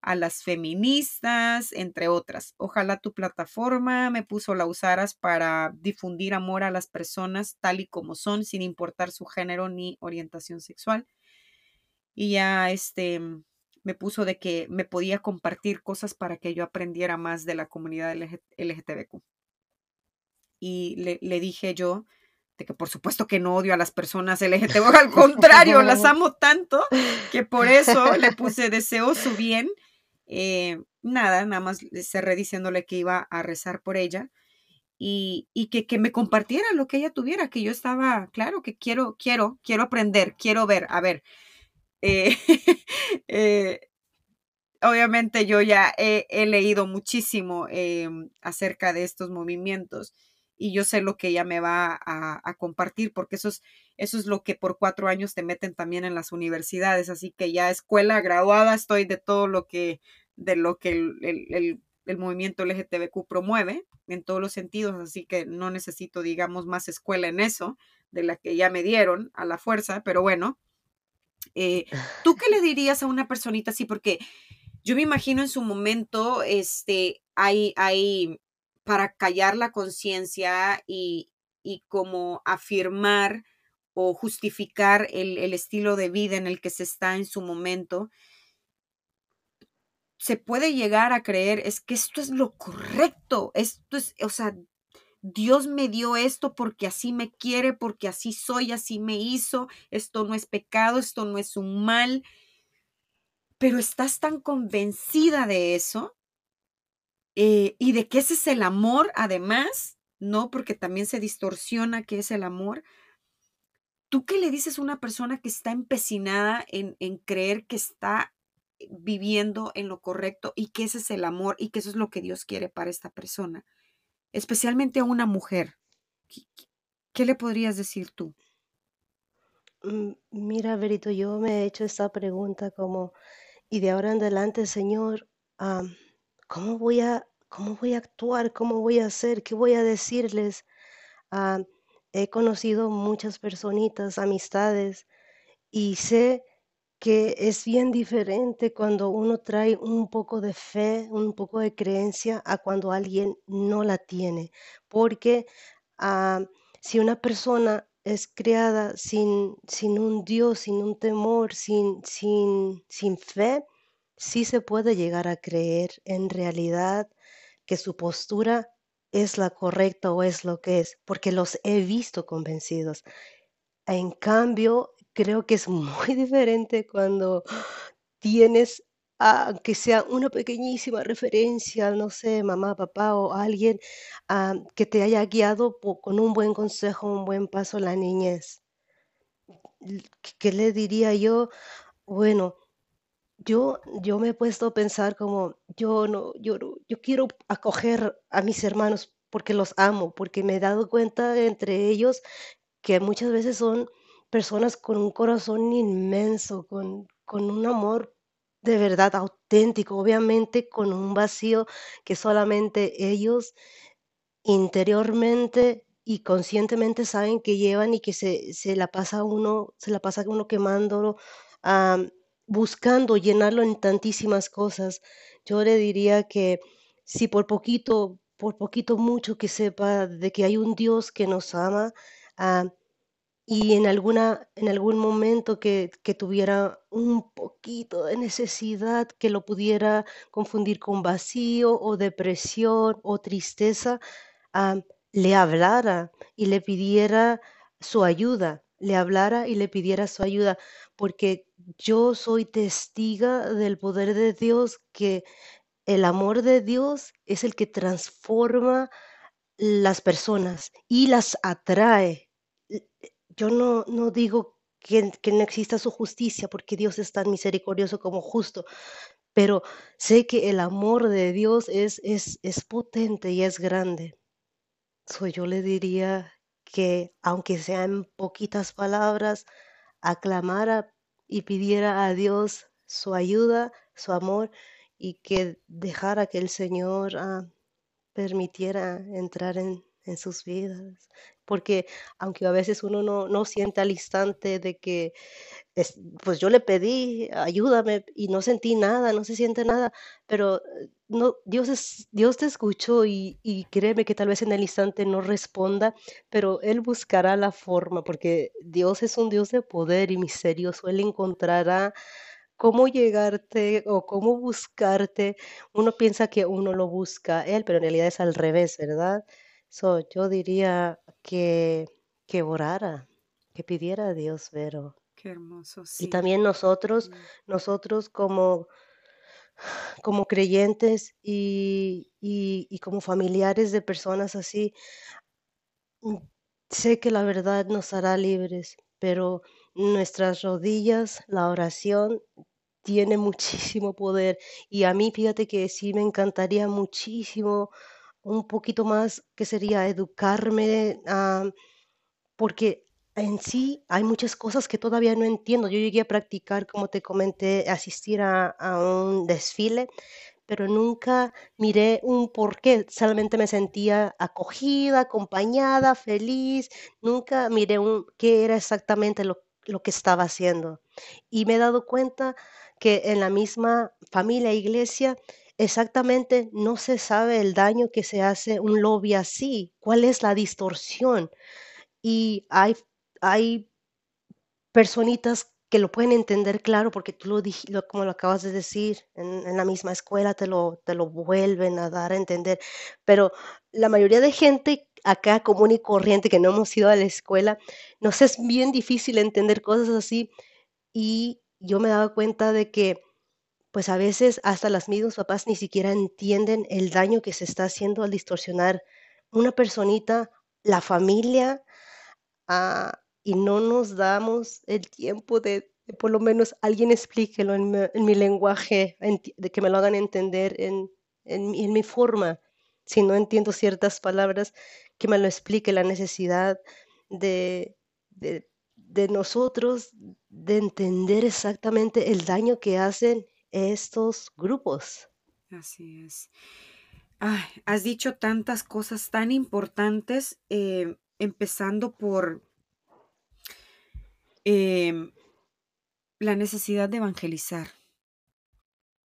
a las feministas, entre otras. Ojalá tu plataforma me puso la usaras para difundir amor a las personas tal y como son, sin importar su género ni orientación sexual. Y ya este me puso de que me podía compartir cosas para que yo aprendiera más de la comunidad LGTBQ y le, dije yo de que por supuesto que no odio a las personas LGTB, al contrario, las amo tanto que por eso le puse deseo su bien. Eh, nada, nada más cerré diciéndole que iba a rezar por ella y, que, que, me compartiera lo que ella tuviera, que yo estaba, claro, que quiero, quiero, quiero aprender, quiero ver, a ver. Eh, eh, obviamente yo ya he, leído muchísimo em, acerca de estos movimientos y yo sé lo que ella me va a, compartir, porque eso es, eso es lo que por cuatro años te meten también en las universidades, así que ya escuela graduada estoy de todo lo que, de lo que el, el, movimiento LGTBQ promueve en todos los sentidos, así que no necesito, digamos, más escuela en eso, de la que ya me dieron a la fuerza, pero bueno, eh, ¿tú qué le dirías a una personita así? Porque yo me imagino en su momento, este, hay, hay para callar la conciencia y, como afirmar o justificar el, estilo de vida en el que se está en su momento. se puede llegar a creer es que esto es lo correcto, esto es, o sea, Dios me dio esto porque así me quiere, porque así soy, así me hizo, esto no es pecado, esto no es un mal, pero estás tan convencida de eso eh, y de que ese es el amor, además, ¿no? Porque también se distorsiona que es el amor. ¿Tú qué le dices a una persona que está empecinada en, en creer que está viviendo en lo correcto y que ese es el amor y que eso es lo que Dios quiere para esta persona? Especialmente a una mujer. ¿Qué, le podrías decir tú? Mm, mira, Berito, yo me he hecho esta pregunta como, y de ahora en adelante, Señor, ¿cómo voy a, cómo voy a actuar? ¿Cómo voy a hacer? ¿Qué voy a decirles? he conocido muchas personitas, amistades, y sé que es bien diferente cuando uno trae un poco de fe, un poco de creencia a cuando alguien no la tiene. Porque si una persona es creada sin, sin un Dios, sin un temor, sin, sin, sin fe, sí se puede llegar a creer en realidad que su postura es la correcta o es lo que es, porque los he visto convencidos. En cambio, creo que es muy diferente cuando tienes, aunque sea una pequeñísima referencia, no sé, mamá, papá o alguien ah, que te haya guiado con un buen consejo, un buen paso la niñez. ¿Qué le diría yo? Bueno, yo, yo me he puesto a pensar como, yo no, yo yo quiero acoger a mis hermanos porque los amo, porque me he dado cuenta entre ellos que muchas veces son personas con un corazón inmenso, con, con un amor de verdad auténtico, obviamente con un vacío que solamente ellos interiormente y conscientemente saben que llevan y que se, se la pasa uno, se la pasa uno quemándolo, buscando llenarlo en tantísimas cosas. Yo le diría que si por poquito, por poquito mucho que sepa de que hay un Dios que nos ama, ah, y en alguna, en algún momento que, que tuviera un poquito de necesidad que lo pudiera confundir con vacío o depresión o tristeza, le hablara y le pidiera su ayuda, le hablara y le pidiera su ayuda, porque yo soy testiga del poder de Dios, que el amor de Dios es el que transforma las personas y las atrae. Yo no, no digo que, que no exista su justicia, porque Dios es tan misericordioso como justo, pero sé que el amor de Dios es, es, es potente y es grande. So, yo le diría que, aunque sean poquitas palabras, aclamara y pidiera a Dios su ayuda, su amor y que dejara que el Señor ah, permitiera entrar en, en, sus vidas. Porque aunque a veces uno no, no siente al instante de que, pues yo le pedí, ayúdame y no sentí nada, no se siente nada, pero eh, no, Dios, es, Dios te escuchó y, y créeme que tal vez en el instante no responda, pero Él buscará la forma, porque Dios es un Dios de poder y misterioso, Él encontrará cómo llegarte o cómo buscarte. Uno piensa que uno lo busca Él, pero en realidad es al revés, ¿verdad? So, yo diría que, que orara, que pidiera a Dios, pero... Qué hermoso, Y también nosotros, Mm. nosotros como como creyentes y, y- y como familiares de personas así, mm, sé que la verdad nos hará libres, pero nuestras rodillas, la oración tiene muchísimo poder. Y a mí, fíjate que sí me encantaría muchísimo, un poquito más, que sería educarme, porque en sí hay muchas cosas que todavía no entiendo. Yo llegué a practicar, como te comenté, asistir a, un desfile, pero nunca miré un porqué. Solamente me sentía acogida, acompañada, feliz. Nunca miré un qué era exactamente lo, lo que estaba haciendo. Y me he dado cuenta que en la misma familia iglesia exactamente no se sabe el daño que se hace un lobby así, cuál es la distorsión. Y hay, hay personitas que lo pueden entender claro, porque tú lo, lo como lo acabas de decir, en, la misma escuela te lo, te lo vuelven a dar a entender, pero la mayoría de gente acá común y corriente que no hemos ido a la escuela, nos es bien difícil entender cosas así y yo me daba cuenta de que pues a veces hasta las mismas papás ni siquiera entienden el daño que se está haciendo al distorsionar una personita, la familia, ah, y no nos damos el tiempo de, por lo menos alguien explíquelo en mi, lenguaje, de que me lo hagan entender en, mi forma. Si no entiendo ciertas palabras, que me lo explique la necesidad de, de nosotros de entender exactamente el daño que hacen estos grupos. Así es. has dicho tantas cosas tan importantes, eh, empezando por Em, la necesidad de evangelizar.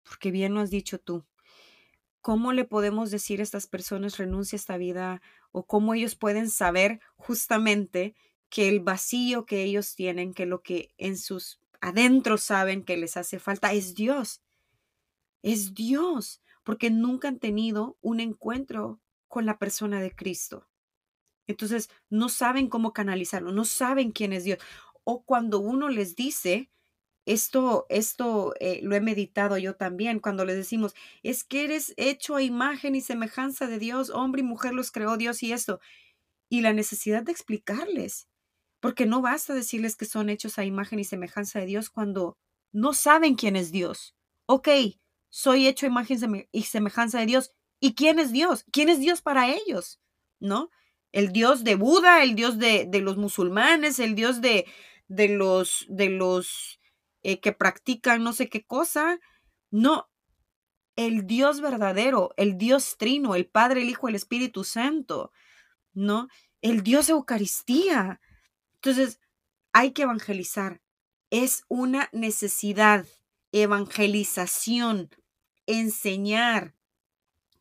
Porque bien lo has dicho tú. ¿Cómo le podemos decir a estas personas renuncia a esta vida o cómo ellos pueden saber justamente que el vacío que ellos tienen, que lo que en sus adentro saben que les hace falta es Dios? Es Dios, porque nunca han tenido un encuentro con la persona de Cristo. Entonces, no saben cómo canalizarlo, no saben quién es Dios o cuando uno les dice, esto, esto eh, lo he meditado yo también, cuando les decimos, es que eres hecho a imagen y semejanza de Dios, hombre y mujer los creó Dios y esto. Y la necesidad de explicarles, porque no basta decirles que son hechos a imagen y semejanza de Dios cuando no saben quién es Dios. Ok, soy hecho a imagen y semejanza de Dios. ¿Y quién es Dios? ¿Quién es Dios para ellos? ¿No? El Dios de Buda, el Dios de, de los musulmanes, el Dios de, de los, de los eh, que practican no sé qué cosa. No, el Dios verdadero, el Dios trino, el Padre, el Hijo, el Espíritu Santo, ¿no? El Dios Eucaristía. Entonces, hay que evangelizar. Es una necesidad, evangelización, enseñar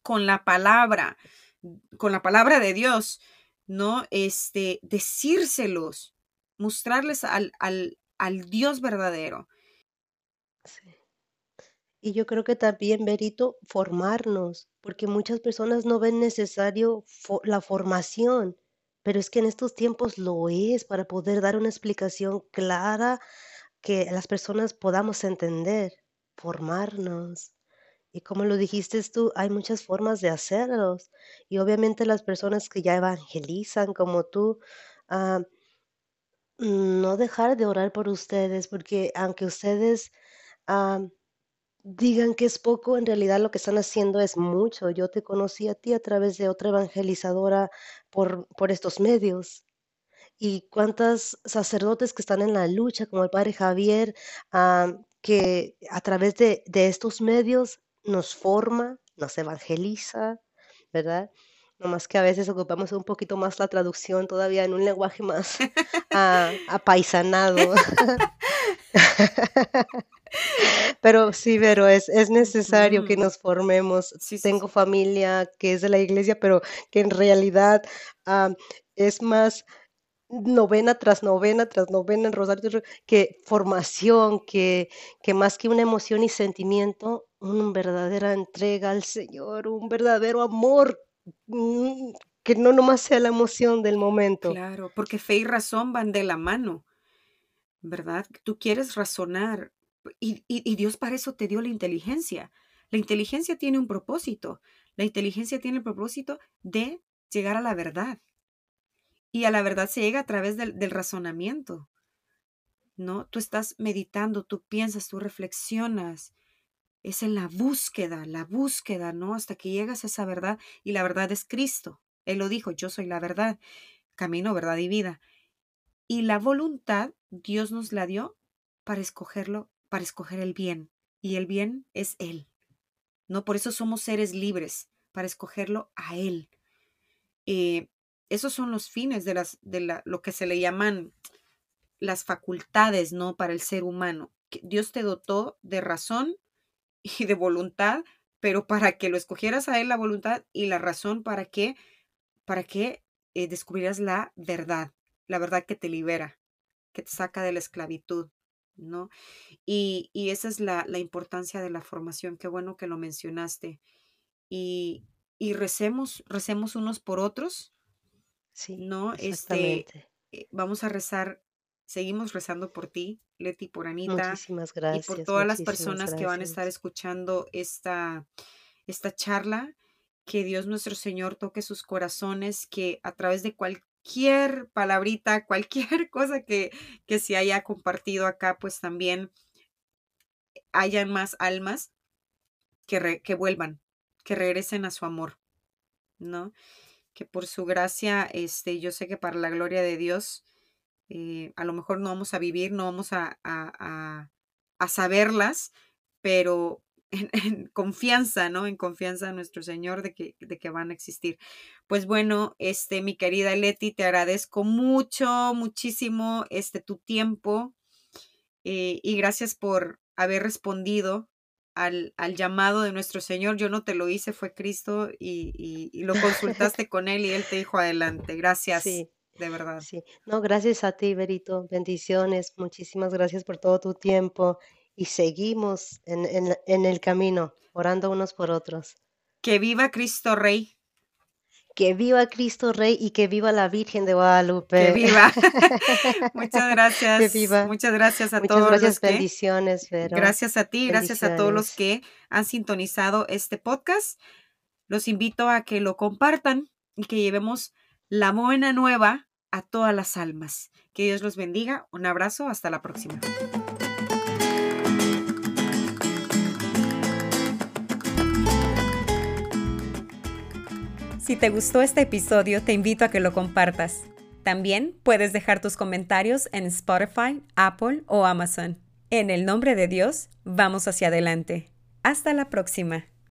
con la palabra, con la palabra de Dios, ¿no? Este, decírselos, mostrarles al, al, al Dios verdadero. Sí. Y yo creo que también, Berito, formarnos, porque muchas personas no ven necesario la formación, pero es que en estos tiempos lo es para poder dar una explicación clara que las personas podamos entender, formarnos. Y como lo dijiste tú, hay muchas formas de hacerlos. Y obviamente las personas que ya evangelizan como tú, ah, no dejar de orar por ustedes, porque aunque ustedes digan que es poco, en realidad lo que están haciendo es mucho. Yo te conocí a ti a través de otra evangelizadora por, por estos medios. Y cuántos sacerdotes que están en la lucha, como el padre Javier, que a través de, de estos medios nos forma, nos evangeliza, ¿verdad? No más que a veces ocupamos un poquito más la traducción todavía en un lenguaje más apaisanado. pero sí, pero es, es necesario que nos formemos. Tengo familia que es de la iglesia, pero que en realidad es más novena tras novena tras novena en Rosario, que formación, que, que más que una emoción y sentimiento, una verdadera entrega al Señor, un verdadero amor Mm, que no nomás sea la emoción del momento. Claro, porque fe y razón van de la mano, ¿verdad? Tú quieres razonar y, y, Dios para eso te dio la inteligencia. La inteligencia tiene un propósito. La inteligencia tiene el propósito de llegar a la verdad. Y a la verdad se llega a través del, razonamiento. ¿No? Tú estás meditando, tú piensas, tú reflexionas, es en la búsqueda, la búsqueda, ¿no? Hasta que llegas a esa verdad y la verdad es Cristo. Él lo dijo, yo soy la verdad, camino, verdad y vida. Y la voluntad Dios nos la dio para escogerlo, para escoger el bien. Y el bien es Él. ¿No? Por eso somos seres libres, para escogerlo a Él. Eh, esos son los fines de, las, de la, lo que se le llaman las facultades, ¿no? Para el ser humano. Dios te dotó de razón, y de voluntad, pero para que lo escogieras a él la voluntad y la razón para que, para que eh, descubrieras la verdad, la verdad que te libera, que te saca de la esclavitud, ¿no? Y, esa es la, importancia de la formación, qué bueno que lo mencionaste. Y, y recemos, recemos unos por otros, Sí, ¿no? Este, exactamente. eh, vamos a rezar, seguimos rezando por ti, Leti, por Anita Muchísimas y por gracias, todas las personas que van a estar gracias. escuchando esta, esta charla. Que Dios nuestro Señor toque sus corazones, que a través de cualquier palabrita, cualquier cosa que, que se haya compartido acá, pues también hayan más almas que, que vuelvan, que regresen a su amor, ¿no? Que por su gracia, este, yo sé que para la gloria de Dios, eh, a lo mejor no vamos a vivir, no vamos a, a, a, saberlas, pero en, confianza, ¿no? En confianza a nuestro Señor de que, de que van a existir. Pues bueno, este, mi querida Leti, te agradezco mucho, muchísimo, este, tu tiempo eh, y gracias por haber respondido al, al, llamado de nuestro Señor. Yo no te lo hice, fue Cristo y, y, lo consultaste con Él y Él te dijo adelante. Gracias, sí, de verdad. Sí, no, gracias a ti, Berito. Bendiciones. Muchísimas gracias por todo tu tiempo y seguimos en, en, en el camino, orando unos por otros. Que viva Cristo Rey. Que viva Cristo Rey y que viva la Virgen de Guadalupe. Que viva. Muchas gracias. Que viva. Muchas gracias a Muchas todos. gracias, los que, bendiciones, Vero. Gracias a ti, gracias a todos los que han sintonizado este podcast. Los invito a que lo compartan y que llevemos la buena nueva a todas las almas. Que Dios los bendiga. Un abrazo. Hasta la próxima. Si te gustó este episodio, te invito a que lo compartas. También puedes dejar tus comentarios en Spotify, Apple o Amazon. En el nombre de Dios, vamos hacia adelante. Hasta la próxima.